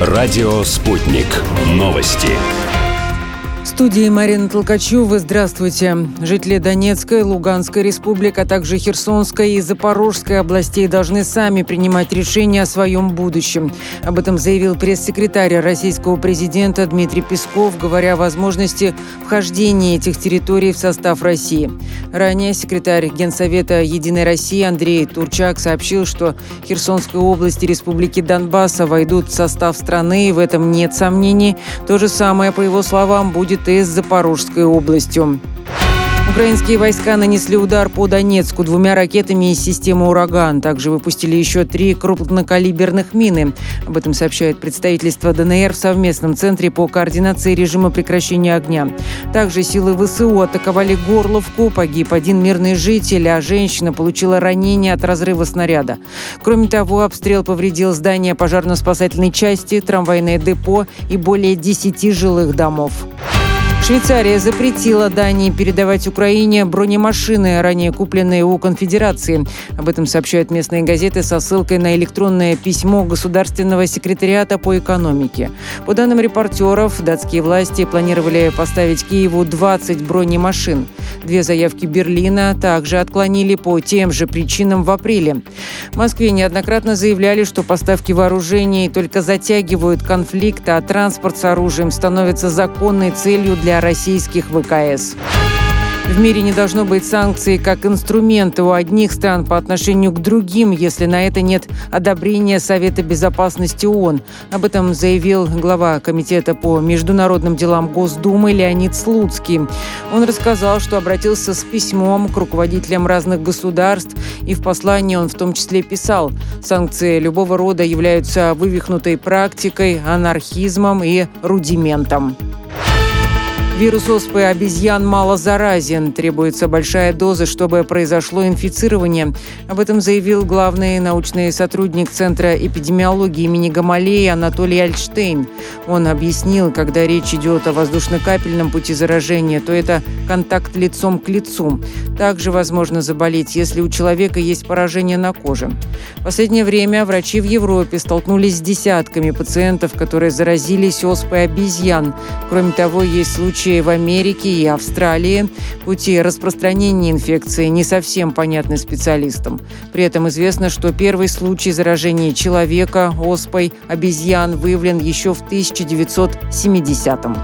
Радио «Спутник». Новости. Студии Марина Толкачева. Здравствуйте. Жители Донецкой, Луганской республик, а также Херсонской и Запорожской областей должны сами принимать решения о своем будущем. Об этом заявил пресс-секретарь российского президента Дмитрий Песков, говоря о возможности вхождения этих территорий в состав России. Ранее секретарь Генсовета «Единой России» Андрей Турчак сообщил, что Херсонская область и Республики Донбасса войдут в состав страны, и в этом нет сомнений. То же самое, по его словам, будет и с Запорожской областью. Украинские войска нанесли удар по Донецку двумя ракетами из системы «Ураган». Также выпустили еще три крупнокалиберных мины. Об этом сообщает представительство ДНР в совместном центре по координации режима прекращения огня. Также силы ВСУ атаковали Горловку. Погиб один мирный житель, а женщина получила ранение от разрыва снаряда. Кроме того, обстрел повредил здание пожарно-спасательной части, трамвайное депо и более 10 жилых домов. Швейцария запретила Дании передавать Украине бронемашины, ранее купленные у Конфедерации. Об этом сообщают местные газеты со ссылкой на электронное письмо Государственного секретариата по экономике. По данным репортеров, датские власти планировали поставить Киеву 20 бронемашин. Две заявки Берлина также отклонили по тем же причинам в апреле. В Москве неоднократно заявляли, что поставки вооружений только затягивают конфликт, а транспорт с оружием становится законной целью для российских ВКС. В мире не должно быть санкций как инструмента у одних стран по отношению к другим, если на это нет одобрения Совета безопасности ООН. Об этом заявил глава Комитета по международным делам Госдумы Леонид Слуцкий. Он рассказал, что обратился с письмом к руководителям разных государств, и в послании он в том числе писал, санкции любого рода являются вывихнутой практикой, анархизмом и рудиментом. Вирус оспы обезьян мало заразен. Требуется большая доза, чтобы произошло инфицирование. Об этом заявил главный научный сотрудник Центра эпидемиологии имени Гамалеи Анатолий Альштейн. Он объяснил, когда речь идет о воздушно-капельном пути заражения, то это контакт лицом к лицу. Также возможно заболеть, если у человека есть поражение на коже. В последнее время врачи в Европе столкнулись с десятками пациентов, которые заразились оспой обезьян. Кроме того, есть случаи случаи в Америке и Австралии. Пути распространения инфекции не совсем понятны специалистам. При этом известно, что первый случай заражения человека оспой обезьян выявлен еще в 1970-м.